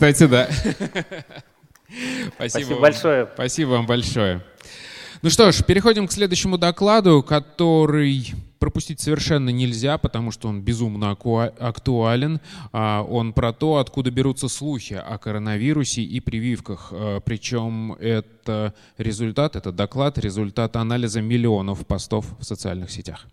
Кстати, да. Спасибо, Спасибо большое. Спасибо вам большое. Ну что ж, переходим к следующему докладу, который пропустить совершенно нельзя, потому что он безумно актуален. А, он про то, откуда берутся слухи о коронавирусе и прививках. А, Причем это результат, это доклад, результат анализа миллионов постов в социальных сетях.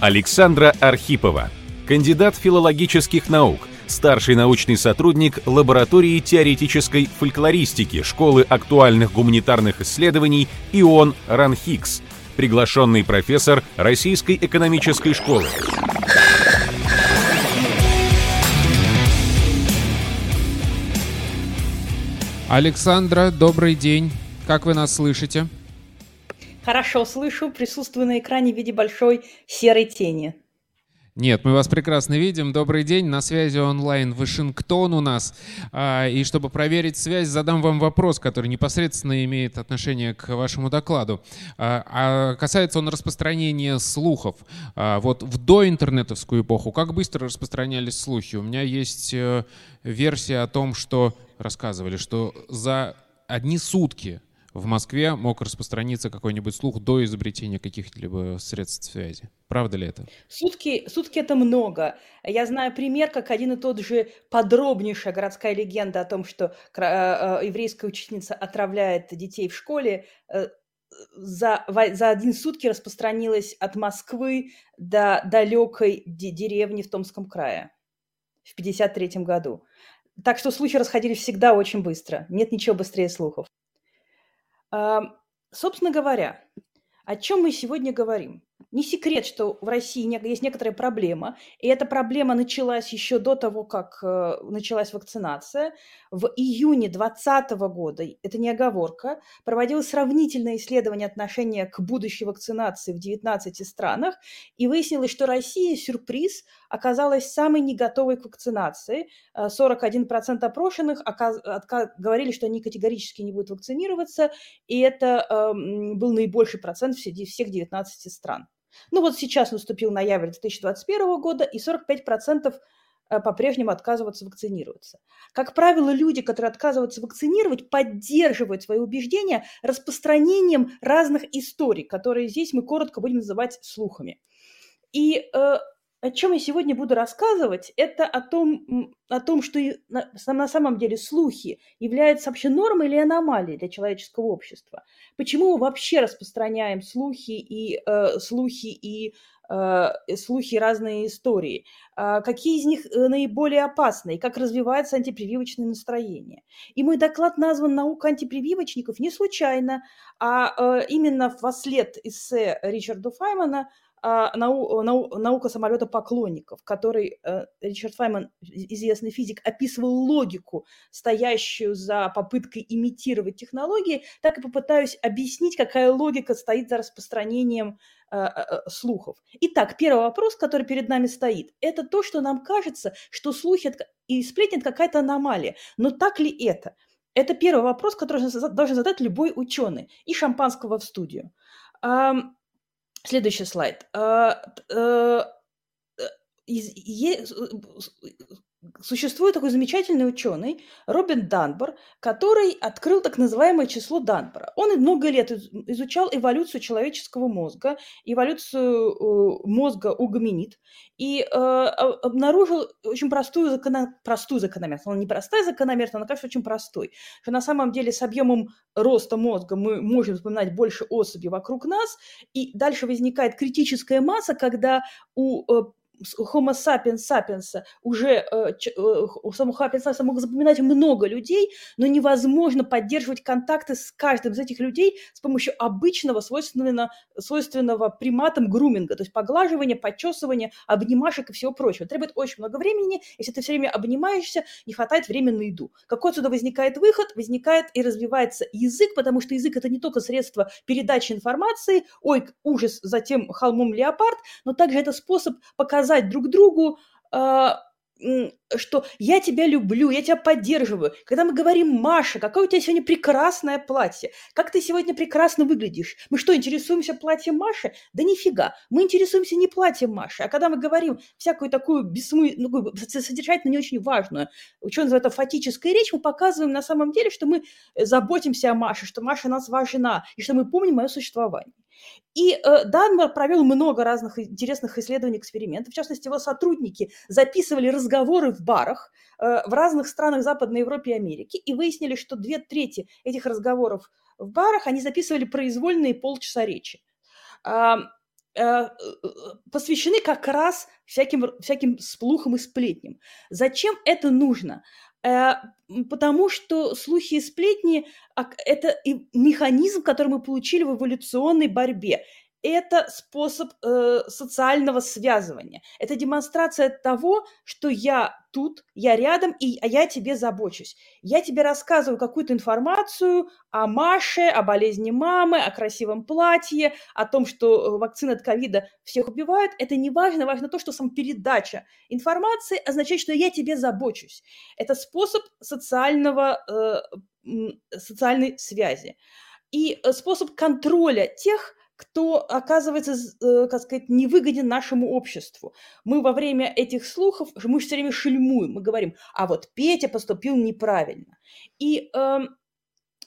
Александра Архипова, кандидат филологических наук – старший научный сотрудник лаборатории теоретической фольклористики Школы актуальных гуманитарных исследований ИОН РАНХИКС, приглашенный профессор Российской экономической школы. Александра, добрый день. Как вы нас слышите? Хорошо слышу, присутствую на экране в виде большой серой тени. Нет, мы вас прекрасно видим. Добрый день, на связи онлайн Вашингтон у нас. А, и чтобы проверить связь, задам вам вопрос, который непосредственно имеет отношение к вашему докладу. А, а касается он распространения слухов. Вот в доинтернетовскую эпоху как быстро распространялись слухи? У меня есть э, версия о том, что рассказывали, что за одни сутки в Москве мог распространиться какой-нибудь слух до изобретения каких-либо средств связи. Правда ли это? Сутки, сутки это много. Я знаю пример, как один и тот же подробнейшая городская легенда о том, что э, э, еврейская учительница отравляет детей в школе, э, за, за один сутки распространилась от Москвы до далекой деревни в Томском крае в 1953 году. Так что слухи расходились всегда очень быстро. Нет ничего быстрее слухов. Собственно говоря, о чем мы сегодня говорим? Не секрет, что в России есть некоторая проблема, и эта проблема началась еще до того, как э, началась вакцинация. В июне 2020 года, это не оговорка, проводилось сравнительное исследование отношения к будущей вакцинации в 19 странах, и выяснилось, что Россия, сюрприз, оказалась самой не готовой к вакцинации. 41% э, опрошенных говорили, что они категорически не будут вакцинироваться, и это эм, был наибольший процент всех 19 стран. Ну вот сейчас наступил ноябрь 2021 года, и 45% э, по-прежнему отказываются вакцинироваться. Как правило, люди, которые отказываются вакцинировать, поддерживают свои убеждения распространением разных историй, которые здесь мы коротко будем называть слухами. И э, о чем я сегодня буду рассказывать, это о том, о том что на, на самом деле слухи являются вообще нормой или аномалией для человеческого общества. Почему мы вообще распространяем слухи и э, слухи и э, слухи разные истории, э, какие из них э, наиболее опасны и как развивается антипрививочное настроение. И мой доклад назван «Наука антипрививочников» не случайно, а э, именно во след эссе Ричарда Файмана а, нау, нау, наука самолета поклонников, который э, Ричард Файман, известный физик, описывал логику, стоящую за попыткой имитировать технологии, так и попытаюсь объяснить, какая логика стоит за распространением э, э, слухов. Итак, первый вопрос, который перед нами стоит, это то, что нам кажется, что слухи и сплетни – какая-то аномалия. Но так ли это? Это первый вопрос, который должен задать любой ученый. И шампанского в студию. Следующий слайд. Существует такой замечательный ученый Робин Данбор, который открыл так называемое число Данбора. Он много лет изучал эволюцию человеческого мозга, эволюцию э, мозга у гоминид, и э, обнаружил очень простую, закономер... простую закономерность. Она не простая закономерность, она, кажется, очень простой. Что на самом деле с объемом роста мозга мы можем вспоминать больше особей вокруг нас, и дальше возникает критическая масса, когда у э, Homo sapiens sapiens уже э, э, у самого Homo sapiens мог запоминать много людей, но невозможно поддерживать контакты с каждым из этих людей с помощью обычного, свойственного, свойственного приматам груминга, то есть поглаживания, подчесывания, обнимашек и всего прочего. Требует очень много времени. Если ты все время обнимаешься, не хватает времени на еду. Какой отсюда возникает выход? Возникает и развивается язык, потому что язык – это не только средство передачи информации, ой, ужас, затем холмом леопард, но также это способ показать показать друг другу, э, что я тебя люблю, я тебя поддерживаю. Когда мы говорим, Маша, какое у тебя сегодня прекрасное платье, как ты сегодня прекрасно выглядишь. Мы что, интересуемся платьем Маши? Да нифига, мы интересуемся не платьем Маши. А когда мы говорим всякую такую бессмысленную, ну, содержательно не очень важную, что называется, фатическая речь, мы показываем на самом деле, что мы заботимся о Маше, что Маша нас важна, и что мы помним мое существование. И э, Данмар провел много разных интересных исследований, экспериментов. В частности, его сотрудники записывали разговоры в барах э, в разных странах Западной Европы и Америки и выяснили, что две трети этих разговоров в барах они записывали произвольные полчаса речи э, посвящены как раз всяким, всяким сплухам и сплетням. Зачем это нужно? Э, потому что слухи и сплетни – это механизм, который мы получили в эволюционной борьбе это способ э, социального связывания. Это демонстрация того, что я тут, я рядом, и а я тебе забочусь. Я тебе рассказываю какую-то информацию о Маше, о болезни мамы, о красивом платье, о том, что э, вакцины от ковида всех убивают. Это не важно, важно то, что сам передача информации означает, что я тебе забочусь. Это способ социального, э, социальной связи. И э, способ контроля тех, кто оказывается, э, как сказать, невыгоден нашему обществу. Мы во время этих слухов, мы все время шельмуем, мы говорим, а вот Петя поступил неправильно. И э,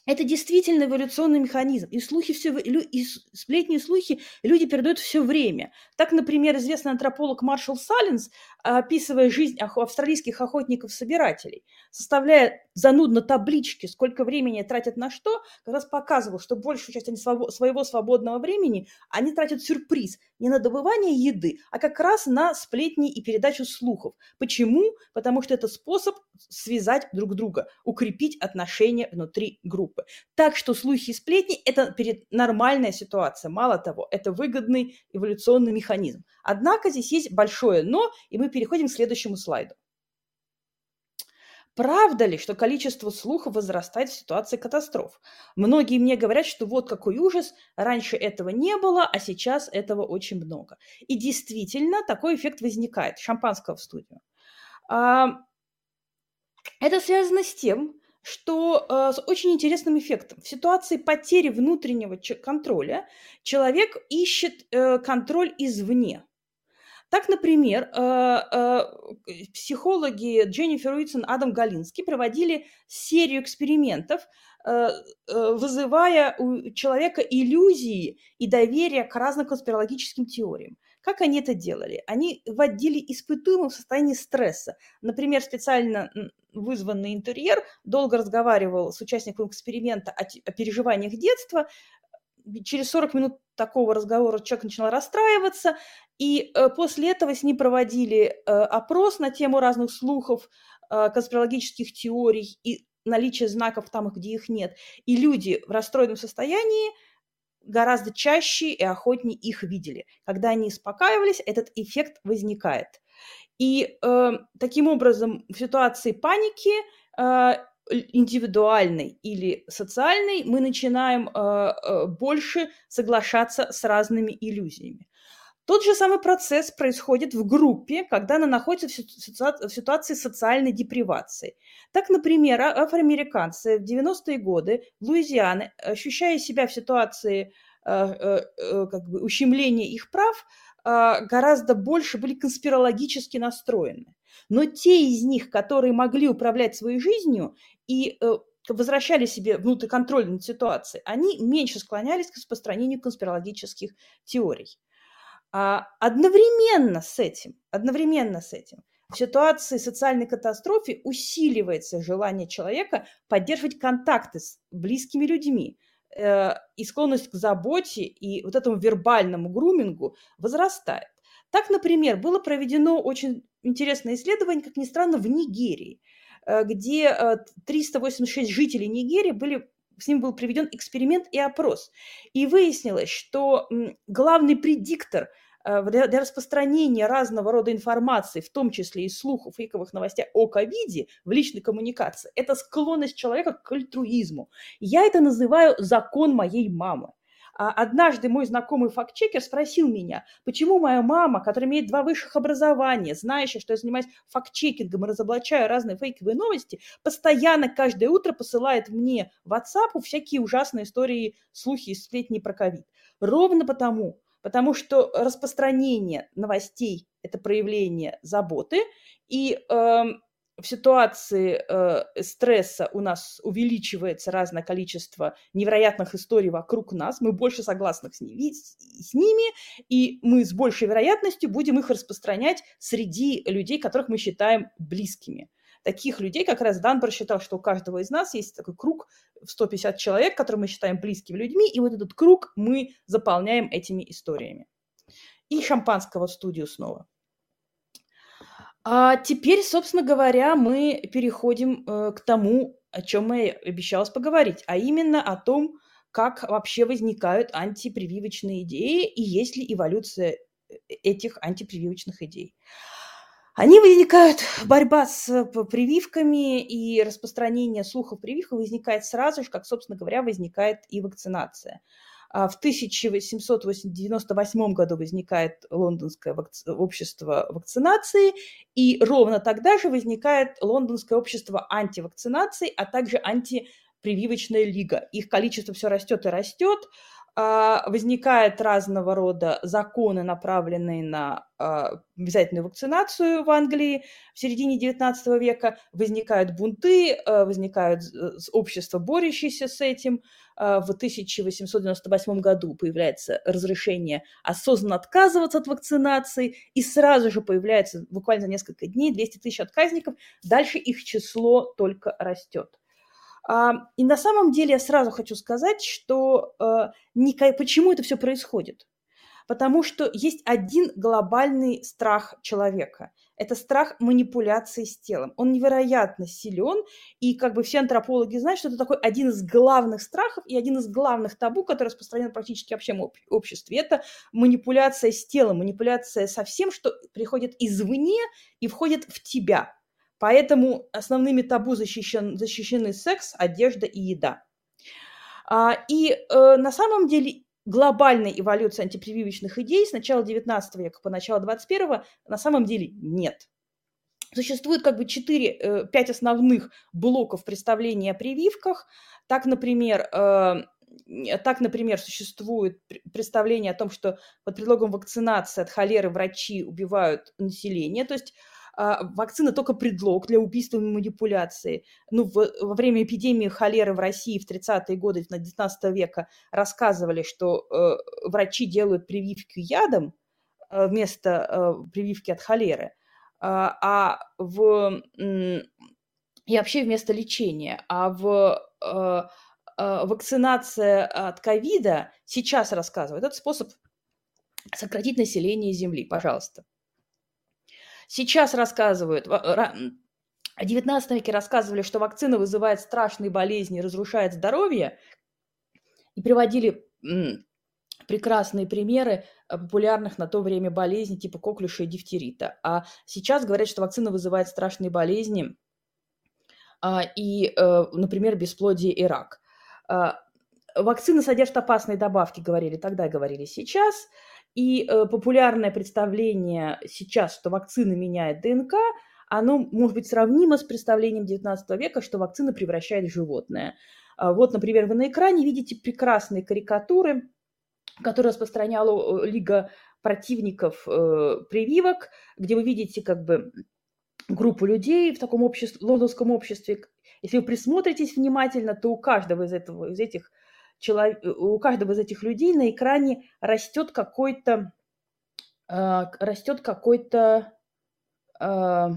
это действительно эволюционный механизм. И слухи все, и сплетни и слухи люди передают все время. Так, например, известный антрополог Маршал Саллинс, описывая жизнь австралийских охотников-собирателей, составляя занудно таблички, сколько времени тратят на что, как раз показывал, что большую часть они своего свободного времени они тратят сюрприз не на добывание еды, а как раз на сплетни и передачу слухов. Почему? Потому что это способ связать друг друга, укрепить отношения внутри группы. Так что слухи и сплетни – это нормальная ситуация. Мало того, это выгодный эволюционный механизм. Однако здесь есть большое «но», и мы переходим к следующему слайду. Правда ли, что количество слухов возрастает в ситуации катастроф? Многие мне говорят, что вот какой ужас, раньше этого не было, а сейчас этого очень много. И действительно такой эффект возникает. Шампанского в студию. А, это связано с тем, что э, с очень интересным эффектом. В ситуации потери внутреннего контроля человек ищет э, контроль извне. Так, например, э, э, психологи Дженнифер Уитсон, Адам Галинский проводили серию экспериментов, э, вызывая у человека иллюзии и доверие к разным конспирологическим теориям. Как они это делали? Они вводили испытуемых в состоянии стресса. Например, специально вызванный интерьер долго разговаривал с участником эксперимента о, о переживаниях детства. Через 40 минут такого разговора человек начинал расстраиваться, и э, после этого с ним проводили э, опрос на тему разных слухов, э, конспирологических теорий и наличие знаков там, где их нет. И люди в расстроенном состоянии гораздо чаще и охотнее их видели. Когда они успокаивались, этот эффект возникает. И э, таким образом в ситуации паники э, индивидуальной или социальной мы начинаем э, э, больше соглашаться с разными иллюзиями. Тот же самый процесс происходит в группе, когда она находится в ситуации социальной депривации. Так, например, а, афроамериканцы в 90-е годы в Луизиане, ощущая себя в ситуации э, э, как бы ущемления их прав, гораздо больше были конспирологически настроены. Но те из них, которые могли управлять своей жизнью и возвращали себе внутрь контроль над ситуацией, они меньше склонялись к распространению конспирологических теорий. А одновременно с этим, одновременно с этим, в ситуации социальной катастрофы усиливается желание человека поддерживать контакты с близкими людьми, э, и склонность к заботе и вот этому вербальному грумингу возрастает. Так, например, было проведено очень интересное исследование, как ни странно, в Нигерии, э, где 386 э, жителей Нигерии были с ним был проведен эксперимент и опрос. И выяснилось, что главный предиктор э, для распространения разного рода информации, в том числе и слухов, фейковых новостей о ковиде в личной коммуникации, это склонность человека к альтруизму. Я это называю закон моей мамы. А однажды мой знакомый фактчекер спросил меня, почему моя мама, которая имеет два высших образования, знающая, что я занимаюсь фактчекингом и разоблачаю разные фейковые новости, постоянно каждое утро посылает мне в WhatsApp всякие ужасные истории, слухи и сплетни про ковид. Ровно потому, потому что распространение новостей – это проявление заботы, и э, в ситуации э, стресса у нас увеличивается разное количество невероятных историй вокруг нас, мы больше согласны с ними, с ними, и мы с большей вероятностью будем их распространять среди людей, которых мы считаем близкими. Таких людей как раз Дан просчитал, что у каждого из нас есть такой круг в 150 человек, которые мы считаем близкими людьми, и вот этот круг мы заполняем этими историями. И шампанского в студию снова. А теперь, собственно говоря, мы переходим э, к тому, о чем я обещалась поговорить, а именно о том, как вообще возникают антипрививочные идеи и есть ли эволюция э, этих антипрививочных идей. Они возникают, борьба с прививками и распространение слухов прививках возникает сразу же, как, собственно говоря, возникает и вакцинация. А в 1898 году возникает Лондонское общество вакцинации, и ровно тогда же возникает Лондонское общество антивакцинации, а также антипрививочная лига. Их количество все растет и растет. А, возникают разного рода законы, направленные на а, обязательную вакцинацию в Англии в середине XIX века, возникают бунты, а, возникают общества, борющиеся с этим. В 1898 году появляется разрешение осознанно отказываться от вакцинации, и сразу же появляется буквально за несколько дней 200 тысяч отказников, дальше их число только растет. И на самом деле я сразу хочу сказать, что э, почему это все происходит. Потому что есть один глобальный страх человека. Это страх манипуляции с телом. Он невероятно силен, и как бы все антропологи знают, что это такой один из главных страхов и один из главных табу, который распространен практически во всем обществе. Это манипуляция с телом, манипуляция со всем, что приходит извне и входит в тебя. Поэтому основными табу защищен, защищены секс, одежда и еда. А, и э, на самом деле глобальной эволюции антипрививочных идей с начала XIX века по начало XXI на самом деле нет. Существует как бы 4-5 э, основных блоков представления о прививках. Так, например, э, так, например, существует представление о том, что под предлогом вакцинации от холеры врачи убивают население. То есть вакцина только предлог для убийства и манипуляции. Ну, в, во время эпидемии холеры в России в 30-е годы 19 века рассказывали, что э, врачи делают прививки ядом э, вместо э, прививки от холеры, а, а в и вообще вместо лечения. А в э, э, вакцинация от ковида сейчас рассказывают. Это способ сократить население Земли. Пожалуйста. Сейчас рассказывают, в XIX веке рассказывали, что вакцина вызывает страшные болезни, разрушает здоровье, и приводили прекрасные примеры э, популярных на то время болезней типа коклюша и дифтерита. А сейчас говорят, что вакцина вызывает страшные болезни а, и, э, например, бесплодие и рак. А, вакцина содержит опасные добавки, говорили тогда, говорили сейчас. И э, популярное представление сейчас, что вакцина меняет ДНК, оно может быть сравнимо с представлением XIX века, что вакцина превращает животное. А вот, например, вы на экране видите прекрасные карикатуры, которые распространяла э, Лига противников э, прививок, где вы видите как бы группу людей в таком обществе, лондонском обществе. Если вы присмотритесь внимательно, то у каждого из, этого, из этих э, у каждого из этих людей на экране растет какой-то э, растет какой-то э,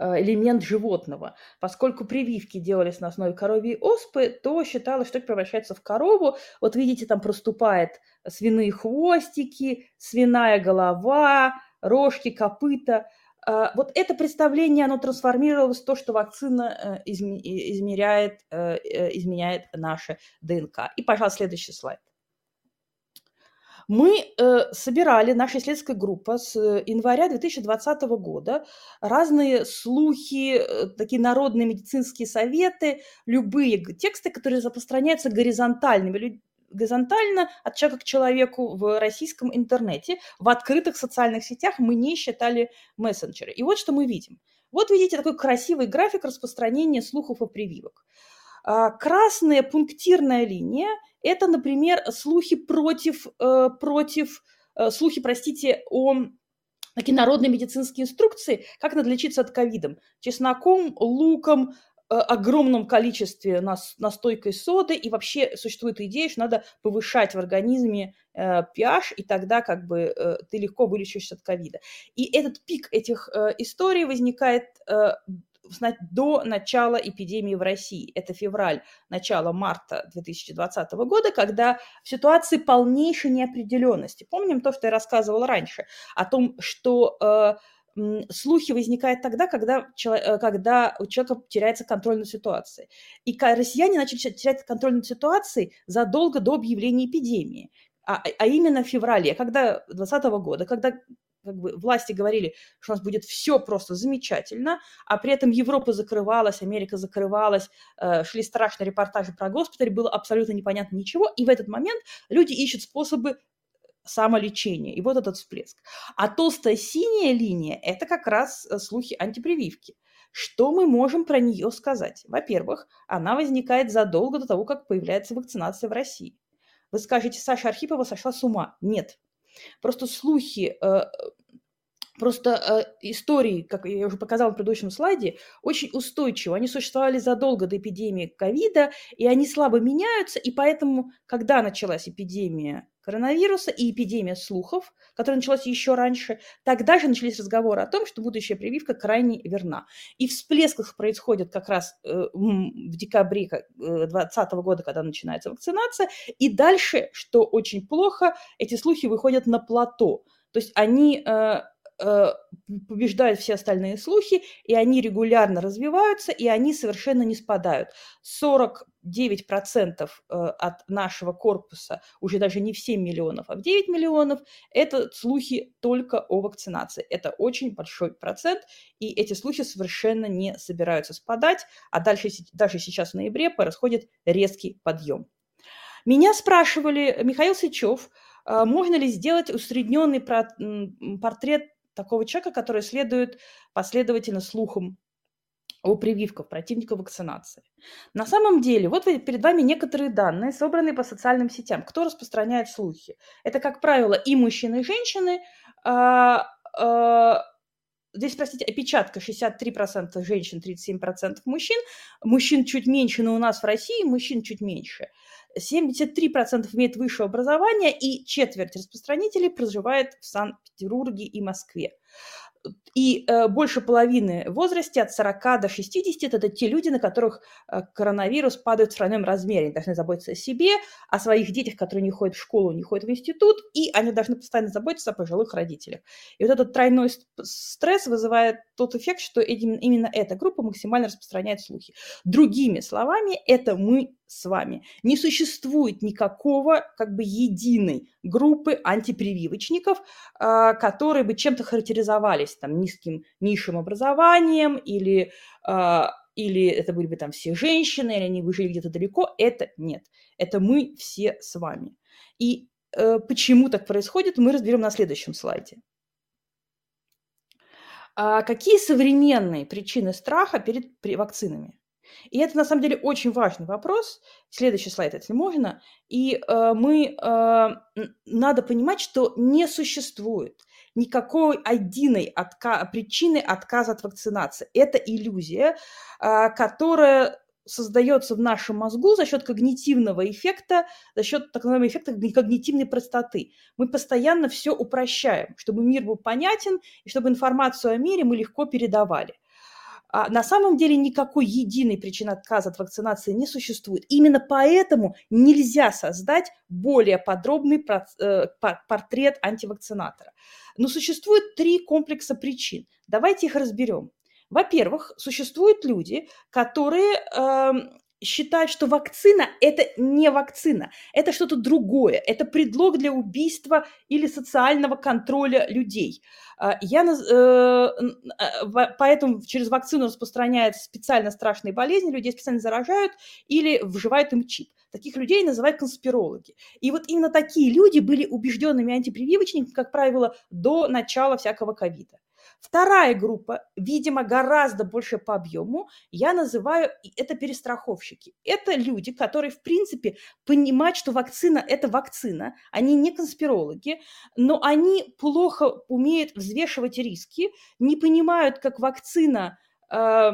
элемент животного. Поскольку прививки делались на основе коровьей оспы, то считалось, что это превращается в корову. Вот видите, там проступает свиные хвостики, свиная голова, рожки, копыта. А, вот это представление, оно трансформировалось в то, что вакцина э, измеряет, э, э, изменяет наше ДНК. И, пожалуйста, следующий слайд. Мы собирали, наша исследовательская группа с января 2020 года разные слухи, такие народные медицинские советы, любые тексты, которые распространяются горизонтальными горизонтально от человека к человеку в российском интернете, в открытых социальных сетях мы не считали мессенджеры. И вот что мы видим. Вот видите такой красивый график распространения слухов и прививок. А, красная пунктирная линия – это, например, слухи против, э, против э, слухи, простите, о такие народные медицинские инструкции, как надо лечиться от ковида. Чесноком, луком, огромном количестве настойкой соды, и вообще существует идея, что надо повышать в организме э, pH, и тогда как бы э, ты легко вылечишься от ковида. И этот пик этих э, историй возникает до начала эпидемии в России. Это февраль, начало марта 2020 года, когда в ситуации полнейшей неопределенности. Помним то, что я рассказывала раньше, о том, что слухи возникают тогда, когда, э, когда у человека теряется контроль над ситуацией. И россияне начали терять контроль над ситуацией задолго до объявления эпидемии а, а именно в феврале, когда 2020 года, когда как бы власти говорили, что у нас будет все просто замечательно, а при этом Европа закрывалась, Америка закрывалась, э, шли страшные репортажи про госпиталь, было абсолютно непонятно ничего, и в этот момент люди ищут способы самолечения. И вот этот всплеск. А толстая синяя линия – это как раз э, слухи антипрививки. Что мы можем про нее сказать? Во-первых, она возникает задолго до того, как появляется вакцинация в России. Вы скажете, Саша Архипова сошла с ума. Нет, Просто слухи, э, просто э, истории, как я уже показала в предыдущем слайде, очень устойчивы. Они существовали задолго до эпидемии ковида, и они слабо меняются, и поэтому, когда началась эпидемия коронавируса и эпидемия слухов, которая началась еще раньше, тогда же начались разговоры о том, что будущая прививка крайне верна. И всплесках происходит как раз э, в декабре 2020 э, года, когда начинается вакцинация, и дальше, что очень плохо, эти слухи выходят на плато. То есть они Э, побеждают все остальные слухи, и они регулярно развиваются, и они совершенно не спадают. 49% э, от нашего корпуса, уже даже не в 7 миллионов, а в 9 миллионов, это слухи только о вакцинации. Это очень большой процент, и эти слухи совершенно не собираются спадать, а дальше, даже сейчас в ноябре происходит резкий подъем. Меня спрашивали, Михаил Сычев, э, можно ли сделать усредненный портрет такого человека, который следует последовательно слухам о прививках противников вакцинации. На самом деле, вот перед вами некоторые данные, собранные по социальным сетям. Кто распространяет слухи? Это, как правило, и мужчины, и женщины. А, а, здесь, простите, опечатка 63% женщин, 37% мужчин. Мужчин чуть меньше, но у нас в России мужчин чуть меньше. 73% имеет высшее образование, и четверть распространителей проживает в Санкт-Петербурге и Москве. И э, больше половины возрасте от 40 до 60 – это те люди, на которых э, коронавирус падает в тройном размере. Они должны заботиться о себе, о своих детях, которые не ходят в школу, не ходят в институт, и они должны постоянно заботиться о пожилых родителях. И вот этот тройной стресс вызывает тот эффект, что именно эта группа максимально распространяет слухи. Другими словами, это мы с вами. Не существует никакого как бы единой группы антипрививочников, а, которые бы чем-то характеризовались там низким низшим образованием или а, или это были бы там все женщины, или они бы жили где-то далеко. Это нет. Это мы все с вами. И э, почему так происходит, мы разберем на следующем слайде. А какие современные причины страха перед вакцинами? И это на самом деле очень важный вопрос. Следующий слайд, если можно. И э, мы э, надо понимать, что не существует никакой единой отка- причины отказа от вакцинации. Это иллюзия, э, которая создается в нашем мозгу за счет когнитивного эффекта, за счет так называемого эффекта когнитивной простоты. Мы постоянно все упрощаем, чтобы мир был понятен и чтобы информацию о мире мы легко передавали. А на самом деле никакой единой причины отказа от вакцинации не существует. Именно поэтому нельзя создать более подробный э, портрет антивакцинатора. Но существует три комплекса причин. Давайте их разберем. Во-первых, существуют люди, которые э, считают, что вакцина – это не вакцина, это что-то другое, это предлог для убийства или социального контроля людей. А, я, э, э поэтому через вакцину распространяются специально страшные болезни, людей специально заражают или вживают им чип. Таких людей называют конспирологи. И вот именно такие люди были убежденными антипрививочниками, как правило, до начала всякого ковида. Вторая группа, видимо, гораздо больше по объему, я называю это перестраховщики. Это люди, которые, в принципе, понимают, что вакцина – это вакцина. Они не конспирологи, но они плохо умеют взвешивать риски, не понимают, как вакцина э,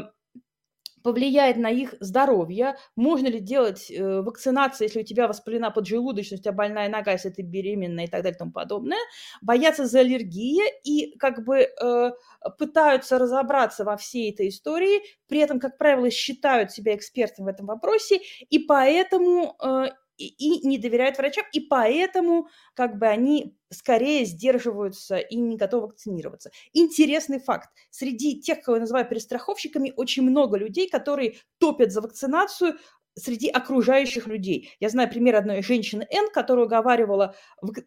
повлияет на их здоровье, можно ли делать э, вакцинацию, если у тебя воспалена поджелудочность, у тебя больная нога, если ты беременна и так далее и тому подобное, боятся за аллергии и как бы э, пытаются разобраться во всей этой истории, при этом, как правило, считают себя экспертом в этом вопросе, и поэтому э, и, и не доверяют врачам, и поэтому как бы они скорее сдерживаются и не готовы вакцинироваться. Интересный факт. Среди тех, кого я называю перестраховщиками, очень много людей, которые топят за вакцинацию, среди окружающих людей. Я знаю пример одной женщины Н, которая уговаривала,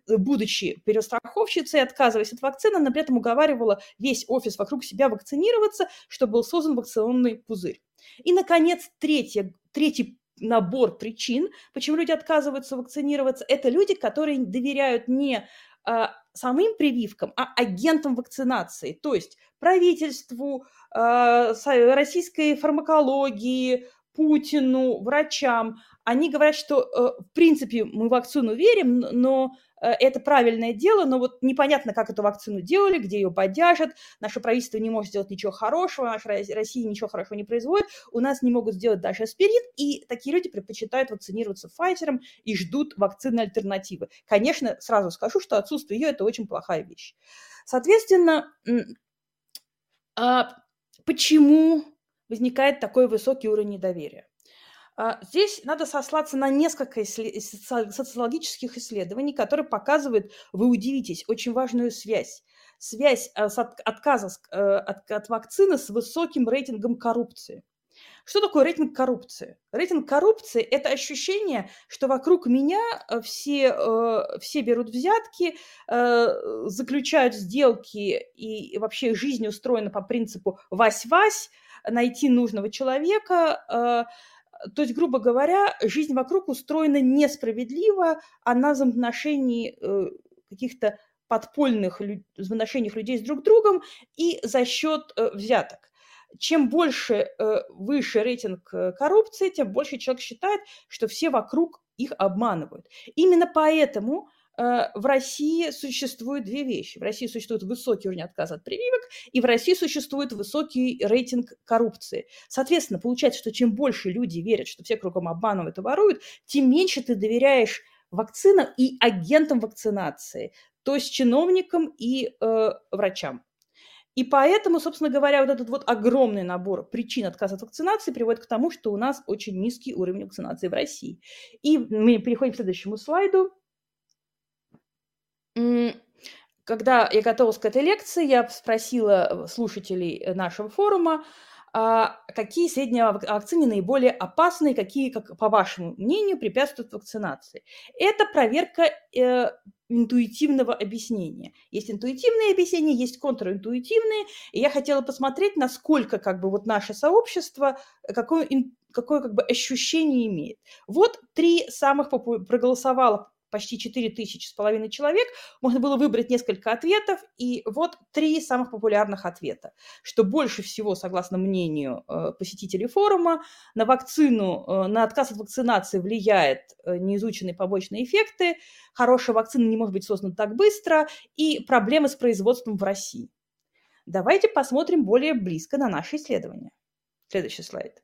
будучи перестраховщицей, отказываясь от вакцины, она при этом уговаривала весь офис вокруг себя вакцинироваться, чтобы был создан вакционный пузырь. И, наконец, третье, третий набор причин, почему люди отказываются вакцинироваться. Это люди, которые доверяют не а, самим прививкам, а агентам вакцинации, то есть правительству, а, российской фармакологии, Путину, врачам. Они говорят, что, э, в принципе, мы вакцину верим, но это правильное дело, но вот непонятно, как эту вакцину делали, где ее поддержат. Наше правительство не может сделать ничего хорошего, наша Россия ничего хорошего не производит, у нас не могут сделать даже аспирин, и такие люди предпочитают вакцинироваться Pfizer и ждут вакцины альтернативы. Конечно, сразу скажу, что отсутствие ее – это очень плохая вещь. Соответственно, а почему возникает такой высокий уровень недоверия? А, здесь надо сослаться на несколько социологических исследований, которые показывают, вы удивитесь, очень важную связь. Связь а, с отказа э, от, от вакцины с высоким рейтингом коррупции. Что такое рейтинг коррупции? Рейтинг коррупции – это ощущение, что вокруг меня э, все, э, все берут взятки, заключают сделки, и вообще жизнь устроена по принципу «вась-вась», найти нужного человека – то есть, грубо говоря, жизнь вокруг устроена несправедливо, она в отношении э, каких-то подпольных взаимоотношениях людей с друг другом и за счет э, взяток. Чем больше, э, выше рейтинг коррупции, тем больше человек считает, что все вокруг их обманывают. Именно поэтому в России существуют две вещи. В России существует высокий уровень отказа от прививок, и в России существует высокий рейтинг коррупции. Соответственно, получается, что чем больше люди верят, что все кругом обманывают и воруют, тем меньше ты доверяешь вакцинам и агентам вакцинации, то есть чиновникам и э, врачам. И поэтому, собственно говоря, вот этот вот огромный набор причин отказа от вакцинации приводит к тому, что у нас очень низкий уровень вакцинации в России. И мы переходим к следующему слайду. Когда я готовилась к этой лекции, я спросила слушателей нашего форума, а, какие сведения о наиболее опасны, какие, как, по вашему мнению, препятствуют вакцинации. Это проверка э, интуитивного объяснения. Есть интуитивные объяснения, есть контринтуитивные. И я хотела посмотреть, насколько как бы вот наше сообщество, какое, какое как бы ощущение имеет. Вот три самых проголосовало почти 4 тысячи с половиной человек, можно было выбрать несколько ответов, и вот три самых популярных ответа, что больше всего, согласно мнению э, посетителей форума, на вакцину, э, на отказ от вакцинации влияет э, неизученные побочные эффекты, хорошая вакцина не может быть создана так быстро, и проблемы с производством в России. Давайте посмотрим более близко на наши исследования. Следующий слайд.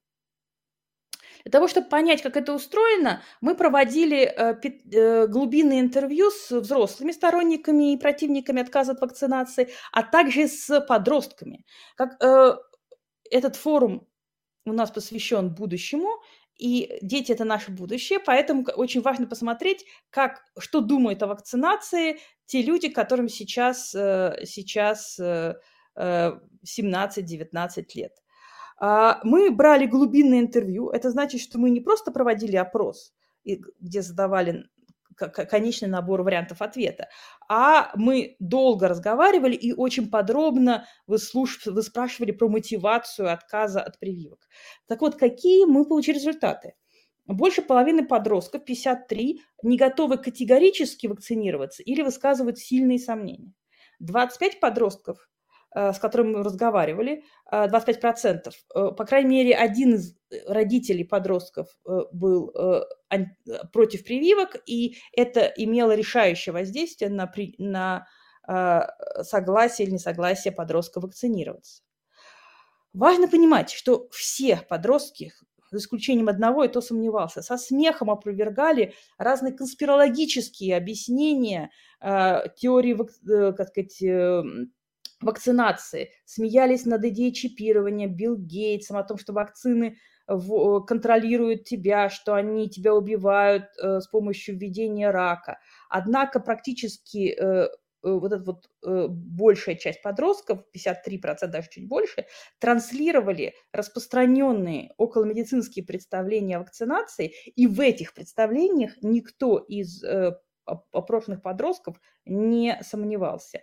Для того, чтобы понять, как это устроено, мы проводили э, э, глубинные интервью с взрослыми сторонниками и противниками отказа от вакцинации, а также с подростками. Как, э, этот форум у нас посвящен будущему, и дети – это наше будущее, поэтому очень важно посмотреть, как, что думают о вакцинации те люди, которым сейчас, сейчас 17-19 лет. А, мы брали глубинное интервью. Это значит, что мы не просто проводили опрос, где задавали конечный набор вариантов ответа, а мы долго разговаривали и очень подробно выслуш... спрашивали про мотивацию отказа от прививок. Так вот, какие мы получили результаты? больше половины подростков, 53, не готовы категорически вакцинироваться или высказывают сильные сомнения. 25 подростков, с которыми мы разговаривали, 25%, э, по крайней мере, один из родителей подростков был против прививок, и это имело решающее воздействие на, на согласие или несогласие подростка вакцинироваться. Важно понимать, что все подростки, за исключением одного, и то сомневался, со смехом опровергали разные конспирологические объяснения э, теории, э, как сказать, э, вакцинации, смеялись над идеей чипирования Билл Гейтсом, о том, что вакцины контролируют тебя, что они тебя убивают э, с помощью введения рака. Однако практически э, Э, вот эта вот большая часть подростков, 53%, даже чуть больше, транслировали распространенные околомедицинские представления о вакцинации, и в этих представлениях никто из опрошенных подростков не сомневался.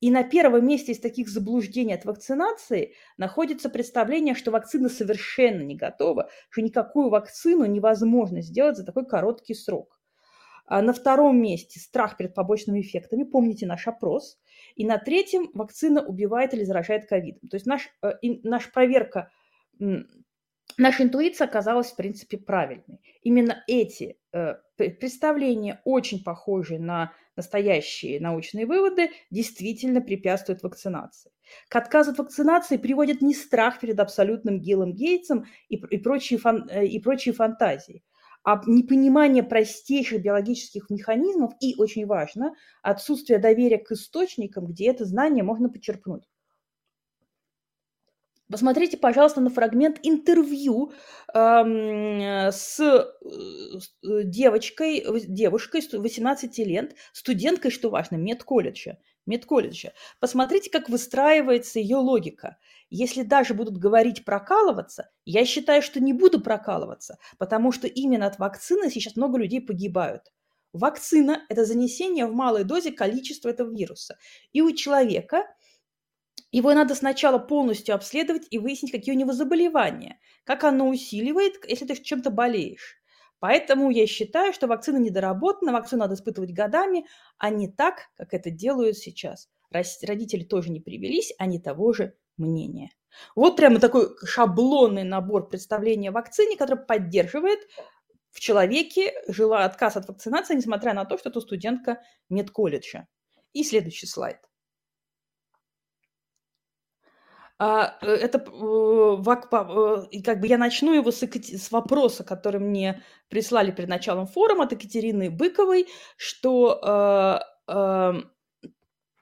И на первом месте из таких заблуждений от вакцинации находится представление, что вакцина совершенно не готова, что никакую вакцину невозможно сделать за такой короткий срок. А на втором месте страх перед побочными эффектами. Помните наш опрос. И на третьем вакцина убивает или заражает ковидом. То есть наш, э, наша проверка, наша интуиция оказалась, в принципе, правильной. Именно эти э, представления, очень похожие на настоящие научные выводы, действительно препятствуют вакцинации. К отказу от вакцинации приводит не страх перед абсолютным Гиллом Гейтсом и, и, прочие, фан, э, и прочие фантазии, а непонимание простейших биологических механизмов и, очень важно, отсутствие доверия к источникам, где это знание можно почерпнуть. Посмотрите, пожалуйста, на фрагмент интервью э, с, с девочкой, девушкой 18 лет, студенткой, что важно, медколледжа медколледжа. Посмотрите, как выстраивается ее логика. Если даже будут говорить прокалываться, я считаю, что не буду прокалываться, потому что именно от вакцины сейчас много людей погибают. Вакцина – это занесение в малой дозе количества этого вируса. И у человека его надо сначала полностью обследовать и выяснить, какие у него заболевания, как оно усиливает, если ты чем-то болеешь. Поэтому я считаю, что вакцина недоработана, вакцину надо испытывать годами, а не так, как это делают сейчас. Родители тоже не привелись, они того же мнения. Вот прямо такой шаблонный набор представления о вакцине, который поддерживает в человеке жила отказ от вакцинации, несмотря на то, что это студентка медколледжа. И следующий слайд. А, э, это э, как бы я начну его с, с вопроса, который мне прислали перед началом форума от Екатерины Быковой, что э,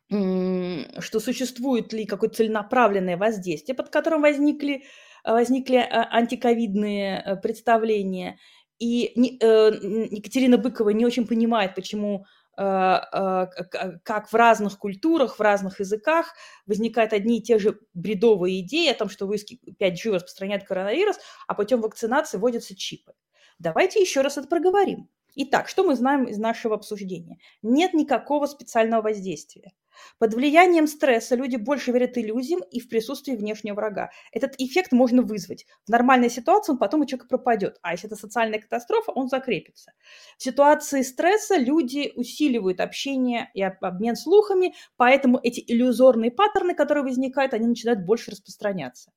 что существует ли какое-то целенаправленное воздействие, под которым возникли, возникли а, антиковидные представления. И Екатерина Быкова не очень понимает, почему Э, э, как в разных культурах, в разных языках возникают одни и те же бредовые идеи о том, что в 5G распространяет коронавирус, а путем вакцинации вводятся чипы. Давайте еще раз это проговорим. Итак, что мы знаем из нашего обсуждения? Нет никакого специального воздействия. Под влиянием стресса люди больше верят иллюзиям и в присутствии внешнего врага. Этот эффект можно вызвать. В нормальной ситуации он потом у человека пропадет, а если это социальная катастрофа, он закрепится. В ситуации стресса люди усиливают общение и обмен слухами, поэтому эти иллюзорные паттерны, которые возникают, они начинают больше распространяться.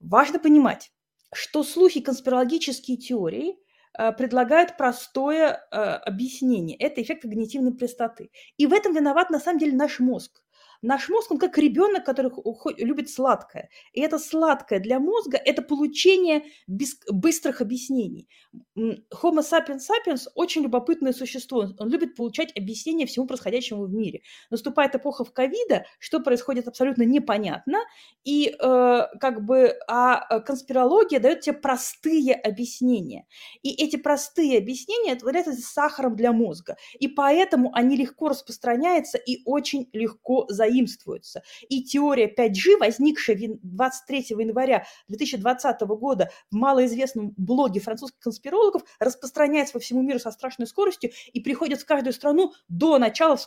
Важно понимать, что слухи конспирологические теории Э, предлагают простое э, объяснение. Это эффект когнитивной простоты. И в этом виноват на самом деле наш мозг. Наш мозг, он как ребенок, который любит сладкое. И это сладкое для мозга – это получение быстрых объяснений. Homo sapiens sapiens – очень любопытное существо. Он любит получать объяснения всему происходящему в мире. Наступает эпоха в ковида, что происходит абсолютно непонятно. И э, как бы, а конспирология дает тебе простые объяснения. И эти простые объяснения являются сахаром для мозга. И поэтому они легко распространяются и очень легко заимствуются заимствуются. И теория 5G, возникшая 23 января 2020 года в малоизвестном блоге французских конспирологов, распространяется по всему миру со страшной скоростью и приходит в каждую страну до начала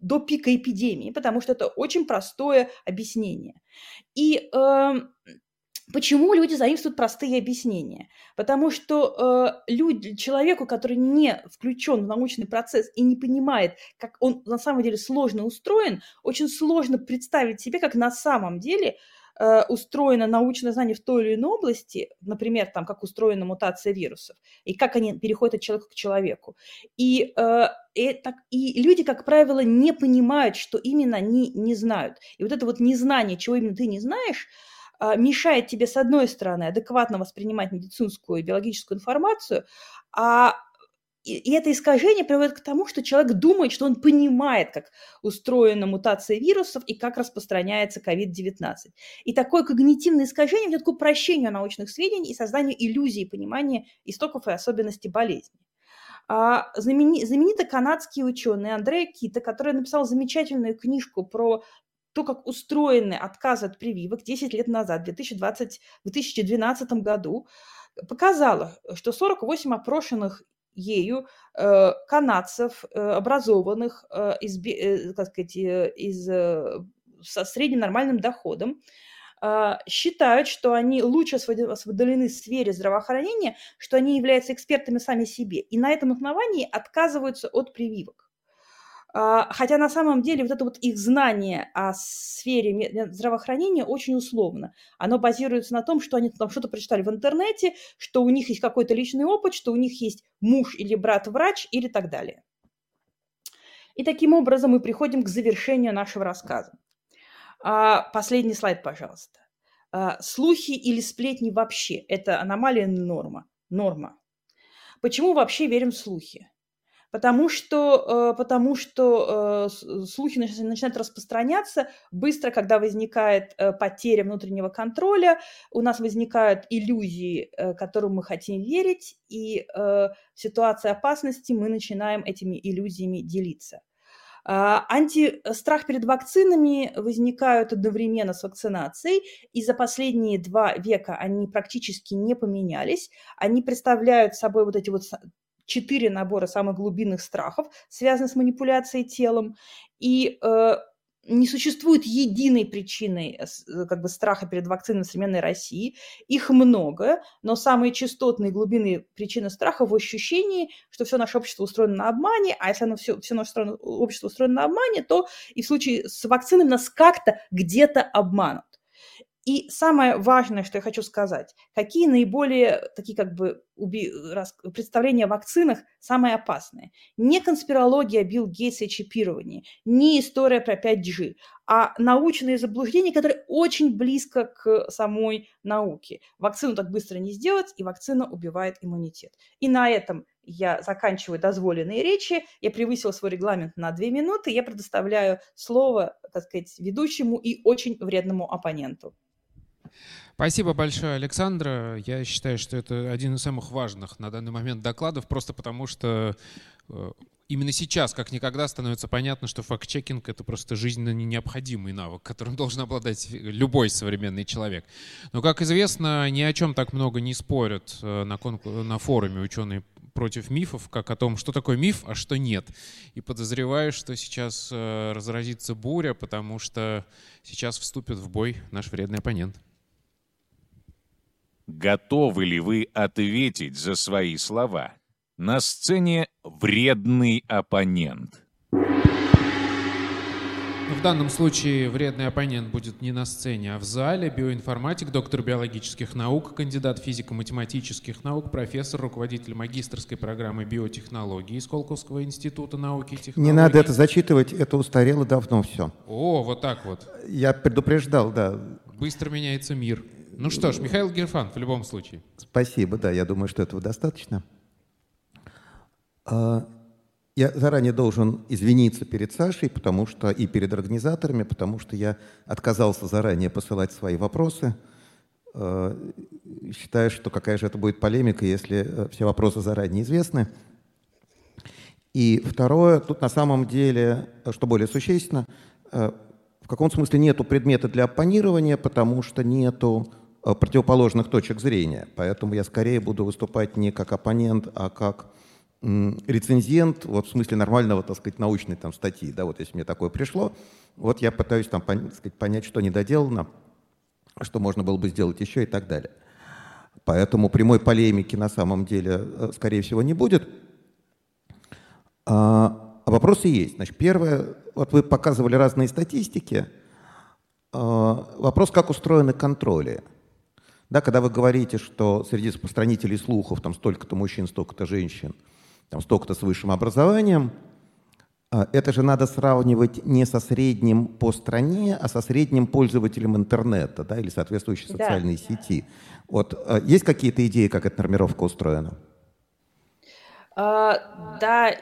до пика эпидемии, потому что это очень простое объяснение. И э, Почему люди заимствуют простые объяснения? Потому что э, люди, человеку, который не включен в научный процесс и не понимает, как он на самом деле сложно устроен, очень сложно представить себе, как на самом деле э, устроено научное знание в той или иной области, например, там, как устроена мутация вирусов, и как они переходят от человека к человеку. И, э, и, так, и люди, как правило, не понимают, что именно они не знают. И вот это вот незнание, чего именно ты не знаешь, мешает тебе, с одной стороны, адекватно воспринимать медицинскую и биологическую информацию, а и это искажение приводит к тому, что человек думает, что он понимает, как устроена мутация вирусов и как распространяется COVID-19. И такое когнитивное искажение ведет к упрощению научных сведений и созданию иллюзии понимания истоков и особенностей болезни. А знаменитый канадский ученый Андрей Кита, который написал замечательную книжку про то, как устроены отказы от прививок 10 лет назад, в 2020, 2012 году, показало, что 48 опрошенных ею э, канадцев, э, образованных э, из, э, сказать, из, со средним нормальным доходом, считают, что они лучше освобождены в сфере здравоохранения, что они являются экспертами сами себе, и на этом основании отказываются от прививок. А, хотя на самом деле вот это вот их знание о сфере здравоохранения очень условно. Оно базируется на том, что они там что-то прочитали в интернете, что у них есть какой-то личный опыт, что у них есть муж или брат врач или так далее. И таким образом мы приходим к завершению нашего рассказа. А, последний слайд, пожалуйста. А, слухи или сплетни вообще – это аномалия норма. Норма. Почему вообще верим в слухи? Потому что, э, потому что э, слухи начинают распространяться быстро, когда возникает э, потеря внутреннего контроля, у нас возникают иллюзии, которым мы хотим верить, и в ситуации опасности мы начинаем этими иллюзиями делиться. А, антистрах перед вакцинами возникают одновременно с вакцинацией, и за последние два века они практически не поменялись. Они представляют собой вот эти вот четыре набора самых глубинных страхов, связанных с манипуляцией телом, и э, не существует единой причины э, э, как бы, страха перед вакциной в современной России. Их много, но самые частотные глубины причины страха в ощущении, что все наше общество устроено на обмане, а если оно все, все наше общество устроено на обмане, то и в случае с вакциной нас как-то где-то обманут. И самое важное, что я хочу сказать, какие наиболее такие как бы уби... представления о вакцинах самые опасные. Не конспирология Билл Гейтса и чипирование, не история про 5G, а научные заблуждения, которые очень близко к самой науке. Вакцину так быстро не сделать, и вакцина убивает иммунитет. И на этом я заканчиваю дозволенные речи. Я превысила свой регламент на две минуты. Я предоставляю слово, так сказать, ведущему и очень вредному оппоненту. Спасибо большое, Александра. Я считаю, что это один из самых важных на данный момент докладов, просто потому что э, именно сейчас, как никогда, становится понятно, что факт-чекинг — это просто жизненно необходимый навык, которым должен обладать любой современный человек. Но, как известно, ни о чем так много не спорят э, на, на форуме ученые против мифов, как о том, что такое миф, а что нет. И подозреваю, что сейчас э, разразится буря, потому что сейчас вступит в бой наш вредный оппонент. Готовы ли вы ответить за свои слова? На сцене вредный оппонент. В данном случае вредный оппонент будет не на сцене, а в зале. Биоинформатик, доктор биологических наук, кандидат физико-математических наук, профессор, руководитель магистрской программы биотехнологии Сколковского института науки и технологий. Не надо это зачитывать, это устарело давно все. О, вот так вот. Я предупреждал, да. Быстро меняется мир. Ну что ж, Михаил Герфан в любом случае. Спасибо, да, я думаю, что этого достаточно. А, я заранее должен извиниться перед Сашей, потому что и перед организаторами, потому что я отказался заранее посылать свои вопросы. А, считаю, что какая же это будет полемика, если э, все вопросы заранее известны. И второе, тут на самом деле, что более существенно, э, в каком смысле нету предмета для оппонирования, потому что нету Э, противоположных точек зрения. Поэтому я скорее буду выступать не как оппонент, а как рецензент, вот в смысле нормального, так сказать, научной там статьи, да, вот если мне такое пришло, вот я пытаюсь там сказать, понять, что недоделано, что можно было бы сделать еще и так далее. Поэтому прямой полемики на самом деле, э, скорее всего, не будет. А, а вопросы есть. Значит, первое, вот вы показывали разные статистики. А, вопрос, как устроены контроли. Да, когда вы говорите, что среди распространителей слухов там столько-то мужчин, столько-то женщин, там столько-то с высшим образованием, а, это же надо сравнивать не со средним по стране, а со средним пользователем интернета да, или соответствующей социальной да. сети. Вот, а, есть какие-то идеи, как эта нормировка устроена? А, да,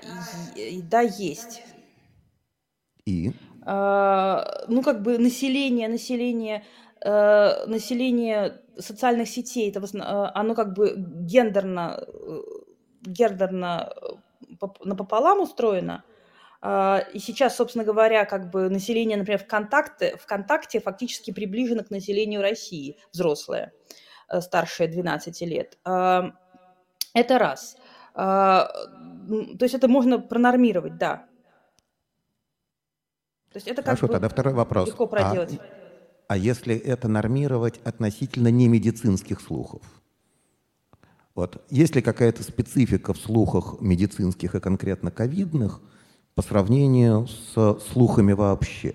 да, есть. И? А, ну, как бы население, население, э, население социальных сетей, это, э, оно как бы гендерно, э, гендерно напополам устроено. А, и сейчас, собственно говоря, как бы население, например, ВКонтакте, ВКонтакте фактически приближено к населению России, взрослое, э, старшее 12 лет. А, это раз. А, то есть это можно пронормировать, да. То есть это как Хорошо, бы тогда второй вопрос. Легко проделать. А, а если это нормировать относительно немедицинских слухов? Вот. Есть ли какая-то специфика в слухах медицинских и конкретно ковидных – по сравнению с слухами вообще?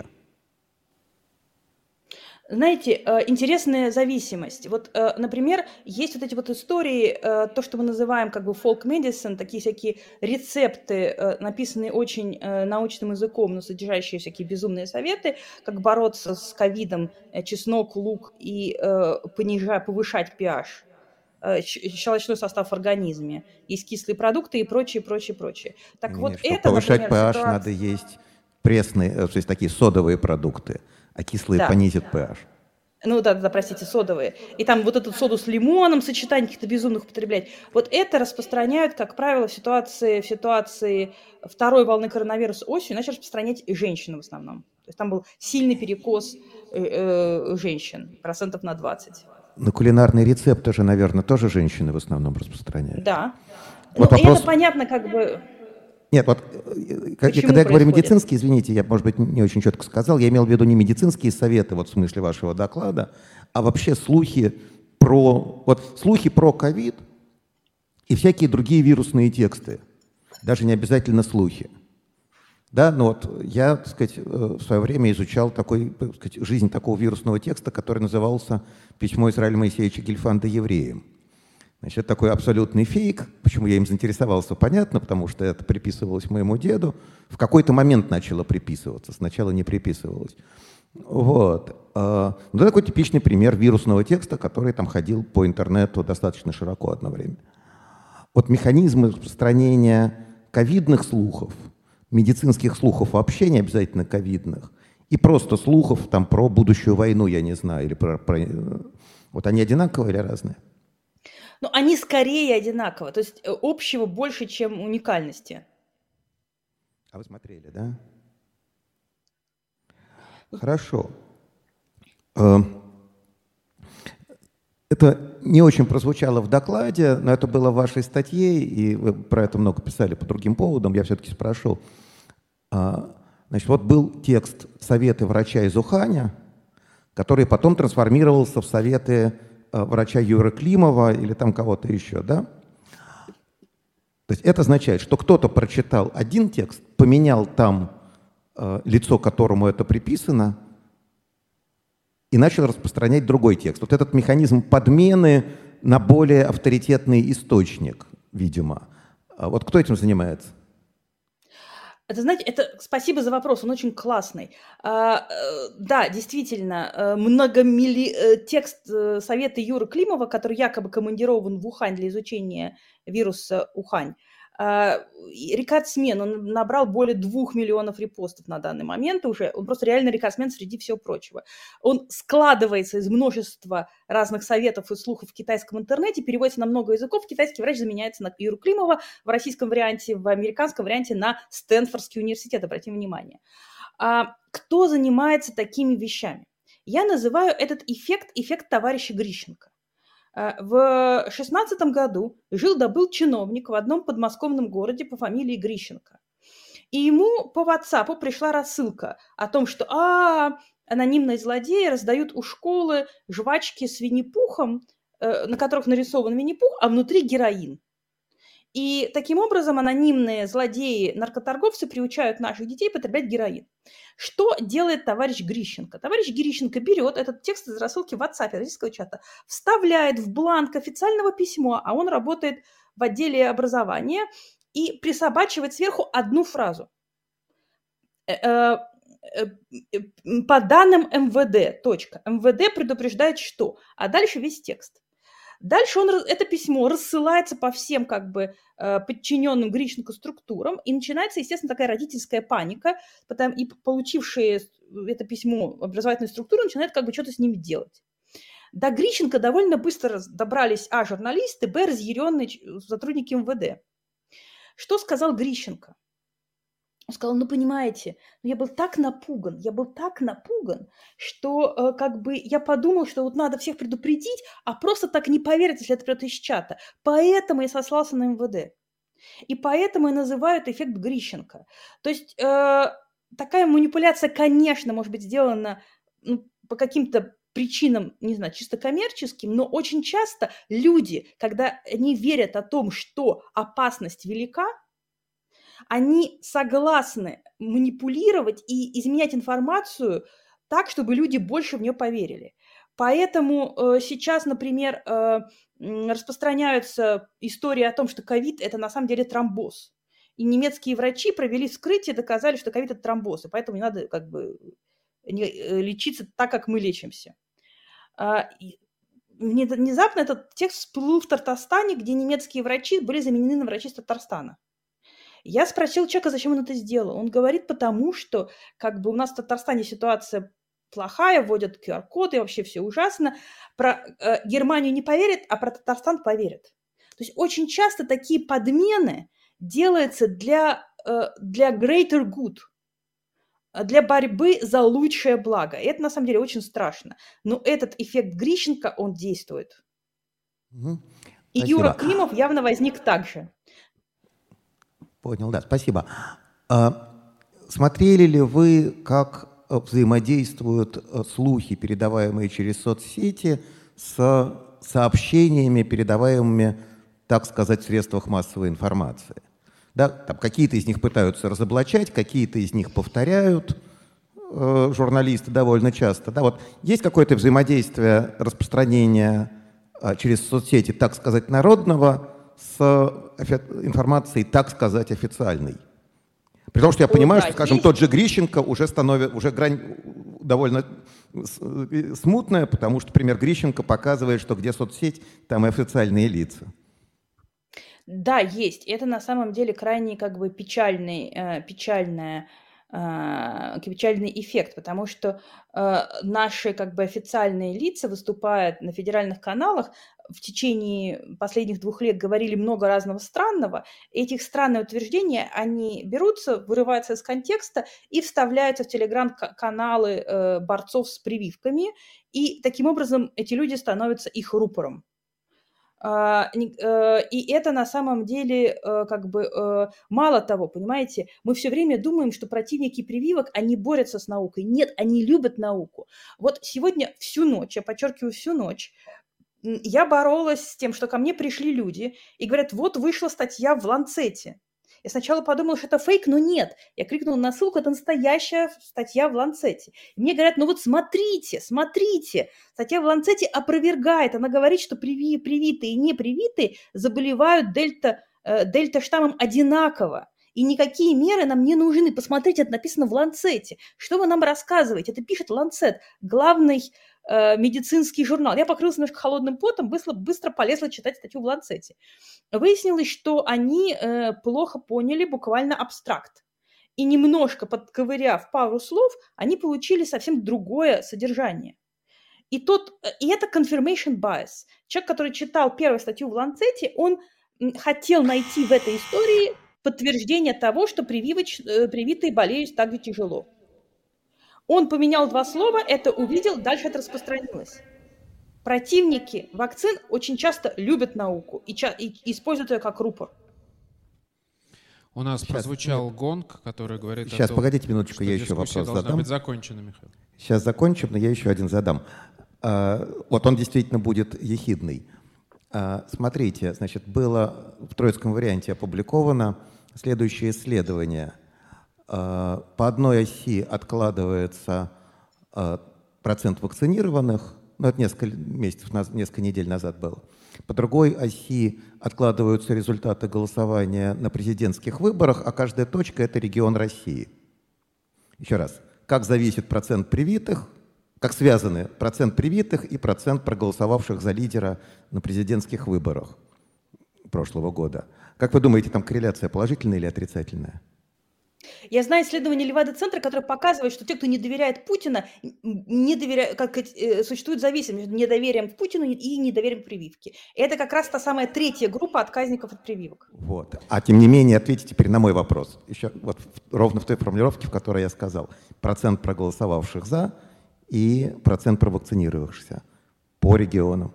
Знаете, э, интересная зависимость. Вот, э, например, есть вот эти вот истории, э, то, что мы называем как бы folk medicine, такие всякие рецепты, написанные очень научным языком, но содержащие всякие безумные советы, как бороться с ковидом, чеснок, лук и понижать, повышать pH. Щелочной состав в организме, есть кислые продукты и прочее, прочее, прочее. Так Нет, вот это, повышать например, pH ситуация... надо есть пресные, то есть такие содовые продукты, а кислые да. понизят pH. Ну да, да, простите, содовые. И там вот эту соду с лимоном, сочетание каких-то безумных употреблять. Вот это распространяют, как правило, в ситуации, в ситуации второй волны коронавируса осенью, начали распространять и женщины в основном. То есть там был сильный перекос э, э, женщин, процентов на 20. На кулинарные рецепты же, наверное, тоже женщины в основном распространяют. Да. Вот ну, вопрос... это понятно, как бы... Нет, вот э, Почему когда я говорю медицинские, извините, я, может быть, не очень четко сказал, я имел в виду не медицинские советы, вот в смысле вашего доклада, а вообще слухи про, вот слухи про ковид и всякие другие вирусные тексты, даже не обязательно слухи. Да, ну вот я, так сказать, э, в свое время изучал такой, так сказать, жизнь такого вирусного текста, который назывался «Письмо Израиля Моисеевича Гельфанда евреям». Значит, такой абсолютный фейк. Почему я им заинтересовался, понятно, потому что это приписывалось моему деду. В какой-то момент начало приписываться, сначала не приписывалось. Вот. А, ну, такой типичный пример вирусного текста, который там ходил по интернету достаточно широко одно время. Вот механизмы распространения ковидных слухов – медицинских слухов вообще не обязательно ковидных, и просто слухов там про будущую войну, я не знаю, или про... про... Вот они одинаковые или разные? Ну, они скорее одинаковые, то есть э, общего больше, чем уникальности. А вы смотрели, да? Хорошо. Эм, это не очень прозвучало в докладе, но это было в вашей статье, и вы про это много писали по другим поводам. Я все-таки спрошу. А, значит, вот был текст «Советы врача из Уханя», который потом трансформировался в советы врача Юры Климова или там кого-то еще, да? То есть это означает, что кто-то прочитал один текст, поменял там э, лицо, которому это приписано, и начал распространять другой текст. Вот этот механизм подмены на более авторитетный источник, видимо. А вот кто этим занимается? Это, знаете, это спасибо за вопрос, он очень классный. А, э, да, действительно, э, многомилли... Э, текст совета Юры Климова, который якобы командирован в Ухань для изучения вируса Ухань, рекордсмен, он набрал более двух миллионов репостов на данный момент уже, он просто реально рекордсмен среди всего прочего. Он складывается из множества разных советов и слухов в китайском интернете, переводится на много языков, китайский врач заменяется на Юру Климова, в российском варианте, в американском варианте на Стэнфордский университет, обратим внимание. А кто занимается такими вещами? Я называю этот эффект эффект товарища Грищенко. Э, в шестнадцатом году жил-добыл чиновник в одном подмосковном городе по фамилии Грищенко. И ему по WhatsApp пришла рассылка о том, что а, анонимные злодеи раздают у школы жвачки с Винни-Пухом, э, на которых нарисован Винни-Пух, а внутри героин. И таким образом анонимные злодеи, наркоторговцы приучают наших детей потреблять героин. Что делает товарищ Грищенко? Товарищ Грищенко берет этот текст из рассылки в WhatsApp российского чата, вставляет в бланк официального письма, а он работает в отделе образования, и присобачивает сверху одну фразу. Э, э, э, по данным МВД, точка. МВД предупреждает что? А дальше весь текст. Дальше он, это письмо рассылается по всем как бы э, подчиненным Грищенко структурам, и начинается, естественно, такая родительская паника, потому, и получившие это письмо образовательные структуры начинают как бы что-то с ними делать. До Грищенко довольно быстро добрались а. журналисты, б. разъяренные сотрудники МВД. Что сказал Грищенко? Он сказал, ну понимаете, ну, я был так напуган, я был так напуган, что э, как бы я подумал, что вот надо всех предупредить, а просто так не поверить, если это придет из чата. Поэтому я сослался на МВД. И поэтому и называют эффект Грищенко. То есть э, такая манипуляция, конечно, может быть сделана ну, по каким-то причинам, не знаю, чисто коммерческим, но очень часто люди, когда они верят о том, что опасность велика, они согласны манипулировать и изменять информацию так, чтобы люди больше в нее поверили. Поэтому э, сейчас, например, э, распространяются истории о том, что ковид – это на самом деле тромбоз. И немецкие врачи провели вскрытие, доказали, что ковид – это тромбоз, и поэтому не надо как бы э, лечиться так, как мы лечимся. А, внезапно этот текст всплыл в Татарстане, где немецкие врачи были заменены на врачи из Татарстана. Я спросил человека, зачем он это сделал. Он говорит, потому что как бы у нас в Татарстане ситуация плохая, вводят QR-коды, вообще все ужасно. Про э, Германию не поверят, а про Татарстан поверят. То есть очень часто такие подмены делаются для, э, для greater good, для борьбы за лучшее благо. И это на самом деле очень страшно. Но этот эффект Грищенко, он действует. Угу. И Юра Климов явно возник так же. Понял, да, спасибо. А, смотрели ли вы, как э, взаимодействуют э, слухи, передаваемые через соцсети, с сообщениями, передаваемыми, так сказать, в средствах массовой информации? Да, там какие-то из них пытаются разоблачать, какие-то из них повторяют э, журналисты довольно часто. Да, вот есть какое-то взаимодействие распространения э, через соцсети, так сказать, народного с информацией, так сказать, официальной. При том, что я понимаю, что, скажем, тот же Грищенко уже становится, уже грань довольно смутная, потому что пример Грищенко показывает, что где соцсеть, там и официальные лица. Да, есть. Это на самом деле крайне как бы печальный, э, печальная печальный эффект, потому что э, наши как бы официальные лица выступают на федеральных каналах в течение последних двух лет говорили много разного странного. Этих странные утверждения, они берутся, вырываются из контекста и вставляются в телеграм-каналы э, борцов с прививками, и таким образом эти люди становятся их рупором. А, э, и это на самом деле э, как бы мало того, понимаете, мы все время думаем, что противники прививок, они борются с наукой. Нет, они любят науку. Вот сегодня всю ночь, я подчеркиваю всю ночь, я боролась с тем, что ко мне пришли люди и говорят, вот вышла статья в Ланцете. Я сначала подумала, что это фейк, но нет. Я кликнула на ссылку, это настоящая статья в Ланцете. И мне говорят, ну вот смотрите, смотрите. Статья в Ланцете опровергает. Она говорит, что приви, привитые и непривитые заболевают дельта, э, дельта-штаммом одинаково. И никакие меры нам не нужны. Посмотрите, это написано в Ланцете. Что вы нам рассказываете? Это пишет Ланцет, главный э, медицинский журнал. Я покрылась немножко холодным потом, быстро, быстро полезла читать статью в Ланцете. Выяснилось, что они э, плохо поняли буквально абстракт. И немножко подковыряв пару слов, они получили совсем другое содержание. И, тот, и это confirmation bias. Человек, который читал первую статью в Ланцете, он хотел найти в этой истории подтверждение того, что прививоч, э, привитые болеют так же тяжело. Он поменял два слова, это увидел, дальше это распространилось. Противники вакцин очень часто любят науку и, ча- и используют ее как рупор. У нас Сейчас, прозвучал нет. гонг, который говорит Сейчас, о том, погодите минуточку, я еще вопрос задам. быть закончена, Михаил. Сейчас закончим, но я еще один задам. А, вот он действительно будет ехидный. А, смотрите, значит, было в троицком варианте опубликовано следующее исследование. А, по одной оси откладывается процент вакцинированных, ну это несколько месяцев, несколько недель назад было. По другой оси откладываются результаты голосования на президентских выборах, а каждая точка – это регион России. Еще раз, как зависит процент привитых, как связаны процент привитых и процент проголосовавших за лидера на президентских выборах прошлого года. Как вы думаете, там корреляция положительная или отрицательная? Я знаю исследование Левада-центра, которое показывает, что те, кто не доверяет Путина, не доверяют, как э, существует зависимость между недоверием к Путину и недоверием к прививке. Это как раз та самая третья группа отказников от прививок. Вот. А тем не менее, ответьте теперь на мой вопрос. Еще вот ровно в той формулировке, в которой я сказал. Процент проголосовавших «за» и процент провакцинировавшихся по регионам.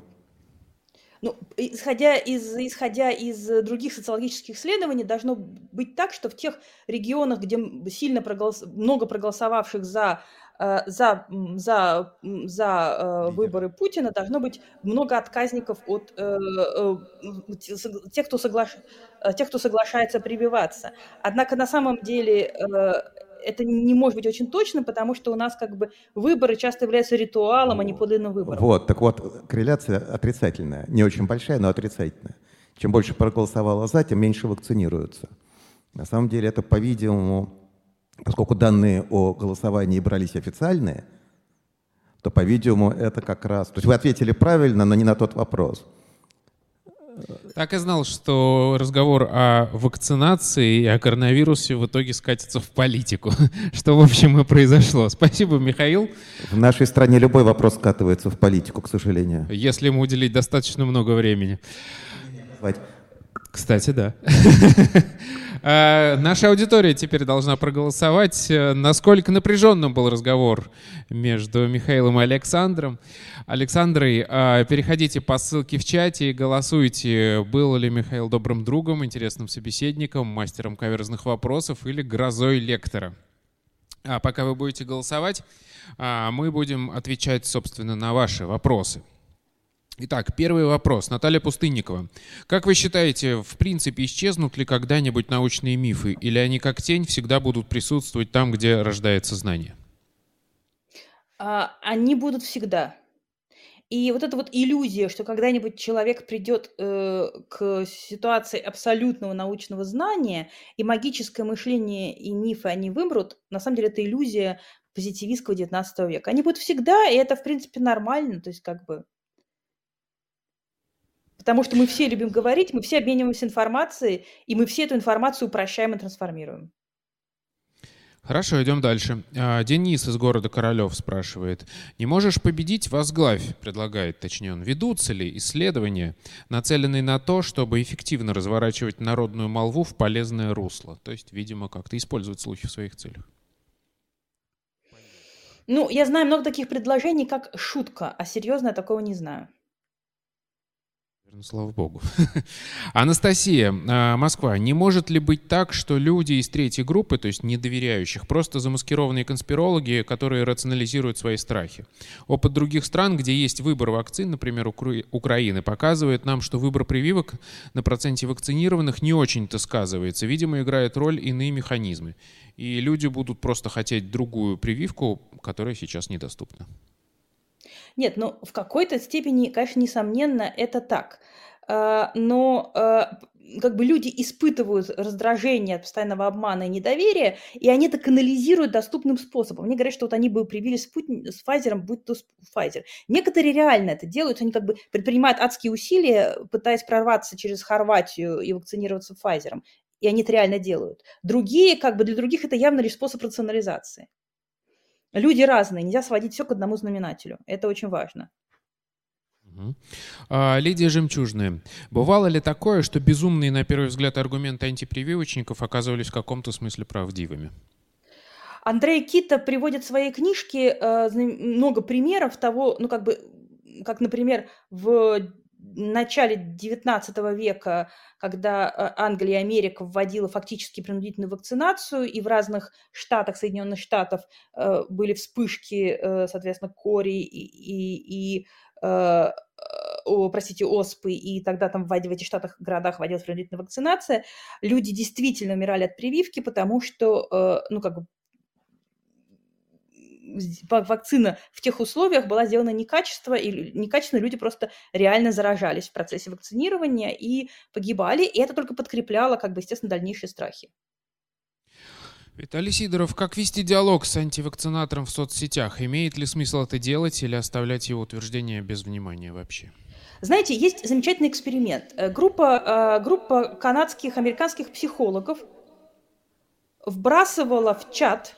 Ну, исходя из, исходя из других социологических исследований, должно быть так, что в тех регионах, где сильно проголос... много проголосовавших за, э, за, за, за э, выборы Путина, должно быть много отказников от э, тех, кто, соглаш... тех, кто соглашается прививаться. Однако на самом деле это не может быть очень точно, потому что у нас как бы выборы часто являются ритуалом, а не подлинным выбором. Вот, так вот, корреляция отрицательная. Не очень большая, но отрицательная. Чем больше проголосовало за, тем меньше вакцинируются. На самом деле это, по-видимому, поскольку данные о голосовании брались официальные, то, по-видимому, это как раз... То есть вы ответили правильно, но не на тот вопрос. Так и знал, что разговор о вакцинации и о коронавирусе в итоге скатится в политику, что, в общем, и произошло. Спасибо, Михаил. В нашей стране любой вопрос скатывается в политику, к сожалению. Если ему уделить достаточно много времени. Кстати, да. Э, наша аудитория теперь должна проголосовать, э, насколько напряженным был разговор между Михаилом и Александром. Александрой, э, переходите по ссылке в чате и голосуйте, был ли Михаил добрым другом, интересным собеседником, мастером каверзных вопросов или грозой лектора. А пока вы будете голосовать, мы будем отвечать, собственно, на ваши вопросы. Итак, первый вопрос. Наталья Пустынникова. Как вы считаете, в принципе, исчезнут ли когда-нибудь научные мифы, или они как тень всегда будут присутствовать там, где рождается знание? А, они будут всегда. И вот эта вот иллюзия, что когда-нибудь человек придет э, к ситуации абсолютного научного знания, и магическое мышление и мифы они вымрут, на самом деле это иллюзия позитивистского XIX века. Они будут всегда, и это, в принципе, нормально. То есть как бы Потому что мы все любим говорить, мы все обмениваемся информацией, и мы все эту информацию упрощаем и трансформируем. Хорошо, идем дальше. А, Денис из города Королев спрашивает. «Не можешь победить? Возглавь», предлагает, точнее он. «Ведутся ли исследования, нацеленные на то, чтобы эффективно разворачивать народную молву в полезное русло?» То есть, видимо, как-то использовать слухи в своих целях. Ну, я знаю много таких предложений, как шутка, а серьезно я такого не знаю. Ну, слава богу. Анастасия, а, Москва. Не может ли быть так, что люди из третьей группы, то есть недоверяющих, просто замаскированные конспирологи, которые рационализируют свои страхи? Опыт других стран, где есть выбор вакцин, например, Украины, показывает нам, что выбор прививок на проценте вакцинированных не очень-то сказывается. Видимо, играет роль иные механизмы. И люди будут просто хотеть другую прививку, которая сейчас недоступна. Нет, ну в какой-то степени, конечно, несомненно, это так. А, но а, как бы люди испытывают раздражение от постоянного обмана и недоверия, и они это канализируют доступным способом. Они говорят, что вот они бы привили Спутник с Pfizer, будь то Pfizer. Некоторые реально это делают, они как бы предпринимают адские усилия, пытаясь прорваться через Хорватию и вакцинироваться Pfizer. И они это реально делают. Другие, как бы для других это явно лишь способ рационализации. Люди разные, нельзя сводить все к одному знаменателю. Это очень важно. А, Лидия Жемчужная. Бывало ли такое, что безумные, на первый взгляд, аргументы антипрививочников оказывались в каком-то смысле правдивыми? Андрей Кита приводит в своей книжке э, много примеров того, ну как бы, как, например, в начале XIX века, когда э, Англия и Америка вводила фактически принудительную вакцинацию, и в разных штатах Соединенных Штатов э, были вспышки, э, соответственно, кори и, и, и о, простите, оспы, и тогда там в, в этих штатах, городах вводилась принудительная вакцинация, люди действительно умирали от прививки, потому что, ну, как бы вакцина в тех условиях была сделана некачественно, и некачественно люди просто реально заражались в процессе вакцинирования и погибали, и это только подкрепляло, как бы, естественно, дальнейшие страхи. Виталий Сидоров, как вести диалог с антивакцинатором в соцсетях? Имеет ли смысл это делать или оставлять его утверждения без внимания вообще? Знаете, есть замечательный эксперимент. Э, группа, э, группа канадских, американских психологов вбрасывала в чат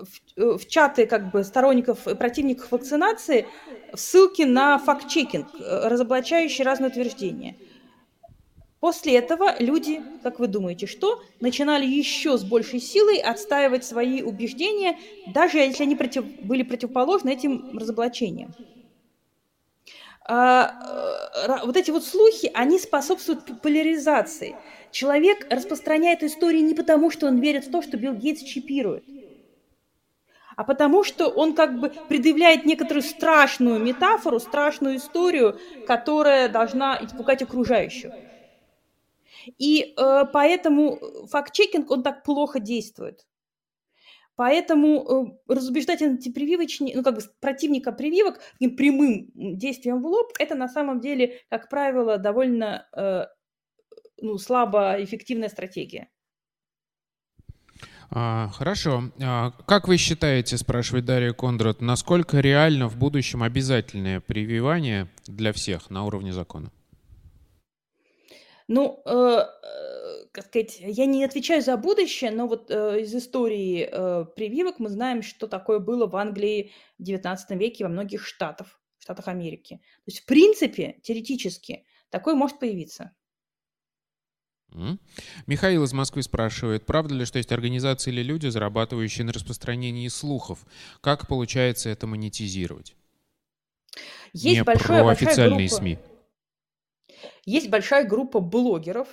в, э, в чаты как бы сторонников и противников вакцинации ссылки на факт-чекинг, э, разоблачающие разные утверждения. После этого люди, как вы думаете, что? Начинали еще с большей силой отстаивать свои убеждения, даже если они против, были противоположны этим разоблачениям. А, э, вот эти вот слухи, они способствуют поляризации. Человек распространяет истории не потому, что он верит в то, что Билл Гейтс чипирует – а потому что он как бы предъявляет некоторую страшную метафору, страшную историю, которая должна испугать окружающих. И э, поэтому факт-чекинг, он так плохо действует. Поэтому э, разубеждать антипрививочника, ну, как бы противника прививок прямым действием в лоб, это на самом деле, как правило, довольно э, ну, слабо эффективная стратегия. А, хорошо. А, как вы считаете, спрашивает Дарья Кондрат, насколько реально в будущем обязательное прививание для всех на уровне закона? Ну, э, э, как сказать, я не отвечаю за будущее, но вот э, из истории э, прививок мы знаем, что такое было в Англии в XIX веке во многих штатах, штатах Америки. То есть, в принципе, теоретически, такое может появиться. Михаил из Москвы спрашивает, правда ли, что есть организации или люди, зарабатывающие на распространении слухов? Как получается это монетизировать? Есть Не большая, про большая официальные группа, СМИ. Есть большая группа блогеров,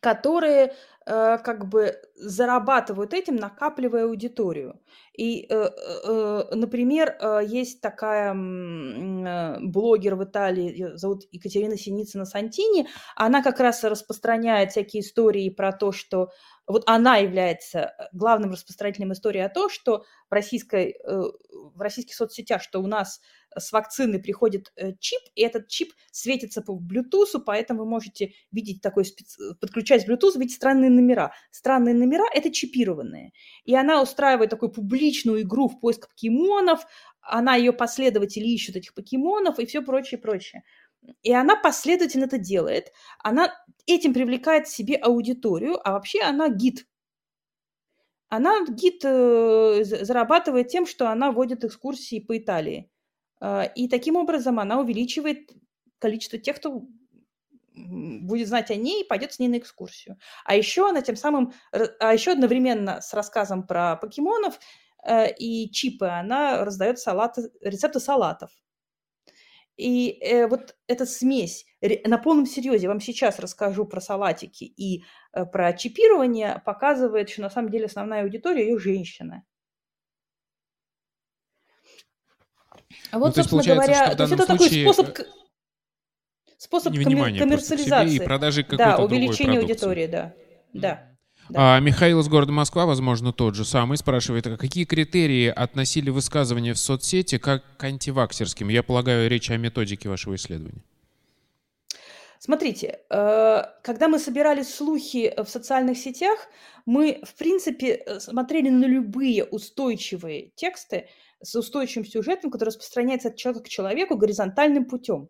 которые э, как бы зарабатывают этим, накапливая аудиторию. И, э, э, например, э, есть такая э, блогер в Италии, ее зовут Екатерина Синицына Сантини, она как раз распространяет всякие истории про то, что вот она является главным распространителем истории о том, что в, российской, э, в российских соцсетях, что у нас с вакцины приходит э, чип, и этот чип светится по Bluetooth, поэтому вы можете видеть такой, подключать Bluetooth, видеть странные номера. Странные номера – это чипированные. И она устраивает такую публичную игру в поиск покемонов, она ее последователи ищут этих покемонов и все прочее, прочее. И она последовательно это делает. Она этим привлекает к себе аудиторию, а вообще она гид. Она гид э, зарабатывает тем, что она водит экскурсии по Италии. Э, и таким образом она увеличивает количество тех, кто будет знать о ней и пойдет с ней на экскурсию. А еще она тем самым, а еще одновременно с рассказом про покемонов э, и чипы она раздает салаты, рецепты салатов. И э, вот эта смесь, на полном серьезе, вам сейчас расскажу про салатики и э, про чипирование, показывает, что на самом деле основная аудитория ее женщины. А вот, ну, собственно говоря, то есть это случае... такой способ, способ коммерциализации. и продажи какой-то Да, увеличение аудитории, да. Да. Да. А Михаил из города Москва, возможно, тот же самый, спрашивает, а какие критерии относили высказывания в соцсети как к антиваксерским? Я полагаю, речь о методике вашего исследования. Смотрите, э, когда мы собирали слухи в социальных сетях, мы, в принципе, э, смотрели на любые устойчивые тексты с устойчивым сюжетом, который распространяется от человека к человеку горизонтальным путем.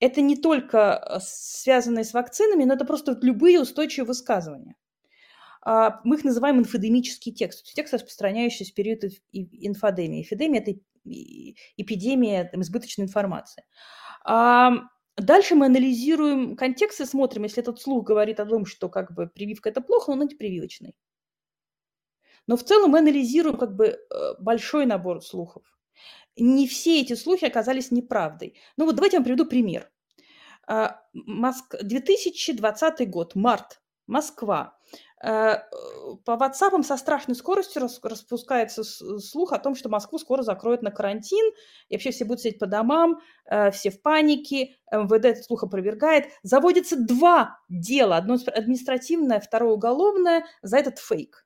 Это не только э, связанные с вакцинами, но это просто любые устойчивые высказывания. А, мы их называем инфодемический текст, текст, распространяющийся в период инфодемии. Эпидемия – это эпидемия там, избыточной информации. Дальше мы анализируем контекст и смотрим, если этот слух говорит о том, что как бы прививка – это плохо, он антипрививочный. Но в целом мы анализируем как бы э, большой набор слухов. Не все эти слухи оказались неправдой. Ну вот давайте я вам приведу пример. 2020 а, год, март, Москва. Э, по WhatsApp со страшной скоростью распускается слух о том, что Москву скоро закроют на карантин, и вообще все будут сидеть по домам, э, все в панике, МВД этот слух опровергает. Заводится два дела, одно административное, второе уголовное, за этот фейк.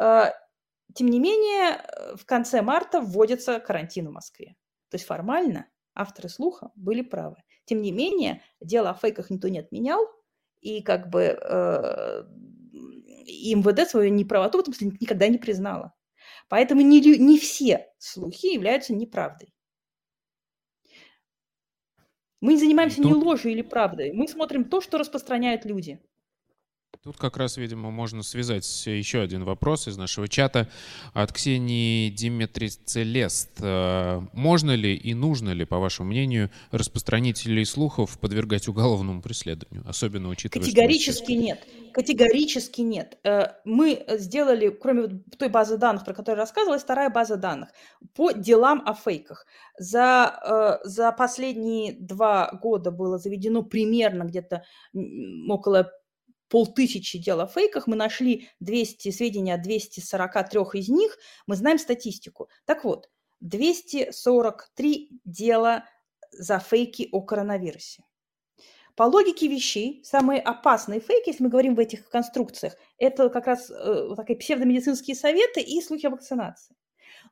Э, тем не менее, в конце марта вводится карантин в Москве. То есть формально авторы слуха были правы. Тем не менее, дело о фейках никто не отменял, и как бы э, и МВД свою неправоту в этом смысле никогда не признала. Поэтому не, не все слухи являются неправдой. Мы не занимаемся Тут... не ложью или правдой. Мы смотрим то, что распространяют люди. Тут как раз, видимо, можно связать еще один вопрос из нашего чата от Ксении Димитрицелест. Э, можно ли и нужно ли, по вашему мнению, распространителей слухов подвергать уголовному преследованию, особенно учитывая... Категорически нет. Категорически нет. Э, мы сделали, кроме той базы данных, про которую я рассказывала, вторая база данных по делам о фейках. За, э, за последние два года было заведено примерно где-то около полтысячи дел о фейках, мы нашли 200 сведения о 243 из них, мы знаем статистику. Так вот, 243 дела за фейки о коронавирусе. По логике вещей, самые опасные фейки, если мы говорим в этих конструкциях, это как раз э, такие псевдомедицинские советы и слухи о вакцинации.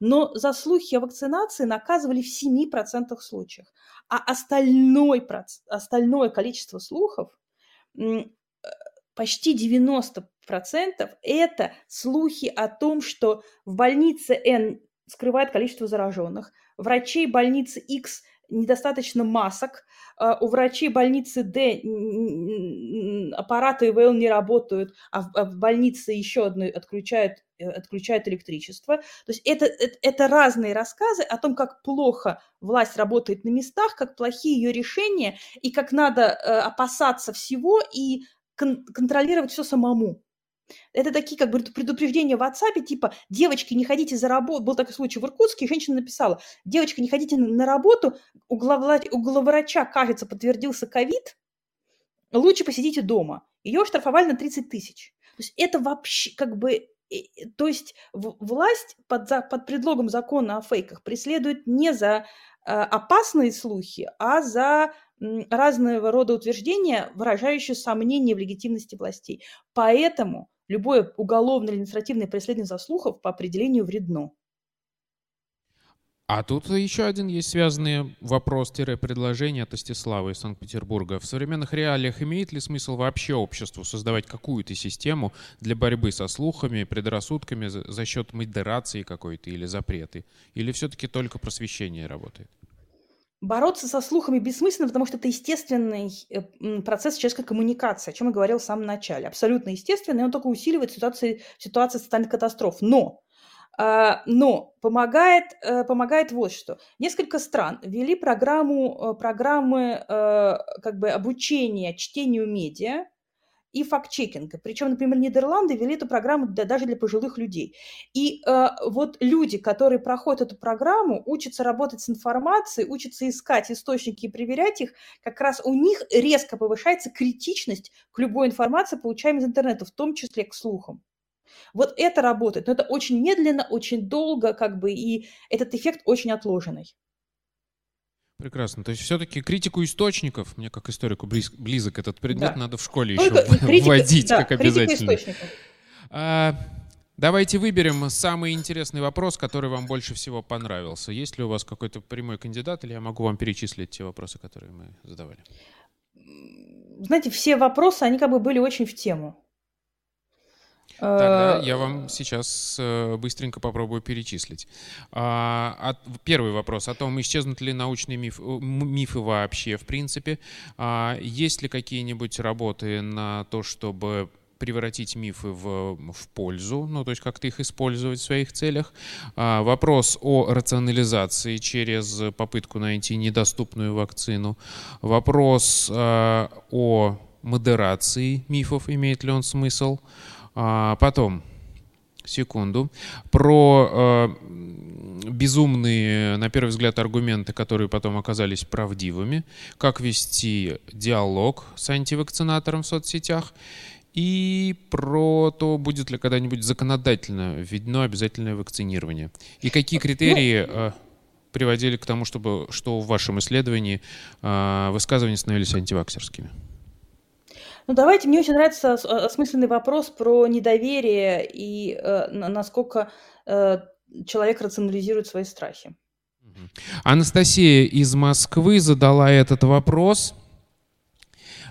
Но за слухи о вакцинации наказывали в 7% случаев. А остальной, остальное количество слухов почти 90% это слухи о том, что в больнице N скрывает количество зараженных, врачей больницы X недостаточно масок, а у врачей больницы D аппараты ИВЛ не работают, а в, а больнице еще одной отключают, э, отключают электричество. То есть это, это, это разные рассказы о том, как плохо власть работает на местах, как плохие ее решения, и как надо э, опасаться всего и кон- контролировать все самому. Это такие как бы предупреждения в WhatsApp, типа «девочки, не ходите за работу». Был такой случай в Иркутске, женщина написала «девочка, не ходите на работу, у, главврач, у главврача, кажется, подтвердился ковид, лучше посидите дома». Ее штрафовали на 30 тысяч. То есть это вообще как бы то есть власть под, под предлогом закона о фейках преследует не за э, опасные слухи, а за разного рода утверждения, выражающие сомнения в легитимности властей. Поэтому любое уголовное или административное преследование заслухов по определению вредно. А тут еще один есть связанный вопрос-предложение от Истислава из Санкт-Петербурга. В современных реалиях имеет ли смысл вообще обществу создавать какую-то систему для борьбы со слухами, предрассудками за, счет модерации какой-то или запреты? Или все-таки только просвещение работает? Бороться со слухами бессмысленно, потому что это естественный э, процесс человеческой коммуникации, о чем я говорил в самом начале. Абсолютно естественный, он только усиливает ситуацию, ситуацию социальных катастроф. Но, а, но помогает, э, помогает вот что. Несколько стран ввели программу, э, программы как бы обучения чтению медиа, и факт-чекинга. Причем, например, Нидерланды ввели эту программу для, даже для пожилых людей. И э, вот люди, которые проходят эту программу, учатся работать с информацией, учатся искать источники и проверять их, как раз у них резко повышается критичность к любой информации, получаемой из интернета, в том числе к слухам. Вот это работает, но это очень медленно, очень долго, как бы, и этот эффект очень отложенный. Прекрасно. То есть все-таки критику источников, мне как историку близ, близок этот предмет, да. надо в школе Только еще критика, вводить да, как обязательно. А, давайте выберем самый интересный вопрос, который вам больше всего понравился. Есть ли у вас какой-то прямой кандидат, или я могу вам перечислить те вопросы, которые мы задавали? Знаете, все вопросы, они как бы были очень в тему. Тогда э, я вам сейчас э, быстренько попробую перечислить. А, первый вопрос о том, исчезнут ли научные миф, мифы вообще в принципе. А, есть ли какие-нибудь работы на то, чтобы превратить мифы в, в пользу, ну, то есть как-то их использовать в своих целях. А, вопрос о рационализации через попытку найти недоступную вакцину. Вопрос а, о модерации мифов, имеет ли он смысл. А потом, секунду, про э, безумные, на первый взгляд, аргументы, которые потом оказались правдивыми, как вести диалог с антивакцинатором в соцсетях, и про то, будет ли когда-нибудь законодательно введено обязательное вакцинирование. И какие критерии ну, э, приводили к тому, чтобы, что в вашем исследовании э, высказывания становились антиваксерскими? Ну, давайте, мне очень нравится осмысленный вопрос про недоверие и э, насколько э, человек рационализирует свои страхи. Анастасия из Москвы задала этот вопрос.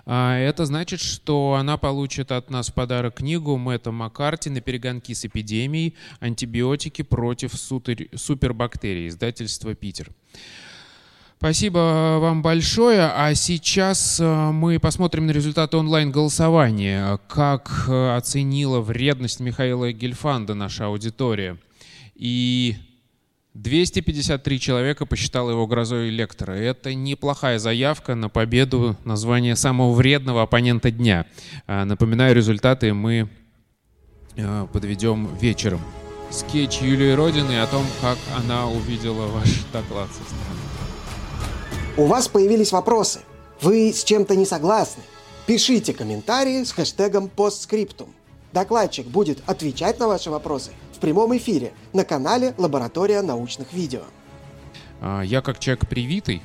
А, это значит, что она получит от нас в подарок книгу Мэтта Маккарти «На перегонки с эпидемией. Антибиотики против супербактерий». Издательство «Питер». Спасибо вам большое. А сейчас э, мы посмотрим на результаты онлайн-голосования. Как э, оценила вредность Михаила Гельфанда наша аудитория. И 253 человека посчитало его грозой лектора. Это неплохая заявка на победу названия самого вредного оппонента дня. А, напоминаю, результаты мы э, подведем вечером. Скетч Юлии Родины о том, как она увидела ваш доклад со стороны. У вас появились вопросы. Вы с чем-то не согласны? Пишите комментарии с хэштегом постскриптум. Докладчик будет отвечать на ваши вопросы в прямом эфире на канале Лаборатория научных видео. А, я как человек привитый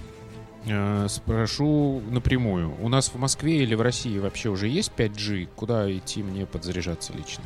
э, спрошу напрямую. У нас в Москве или в России вообще уже есть 5G? Куда идти мне подзаряжаться лично?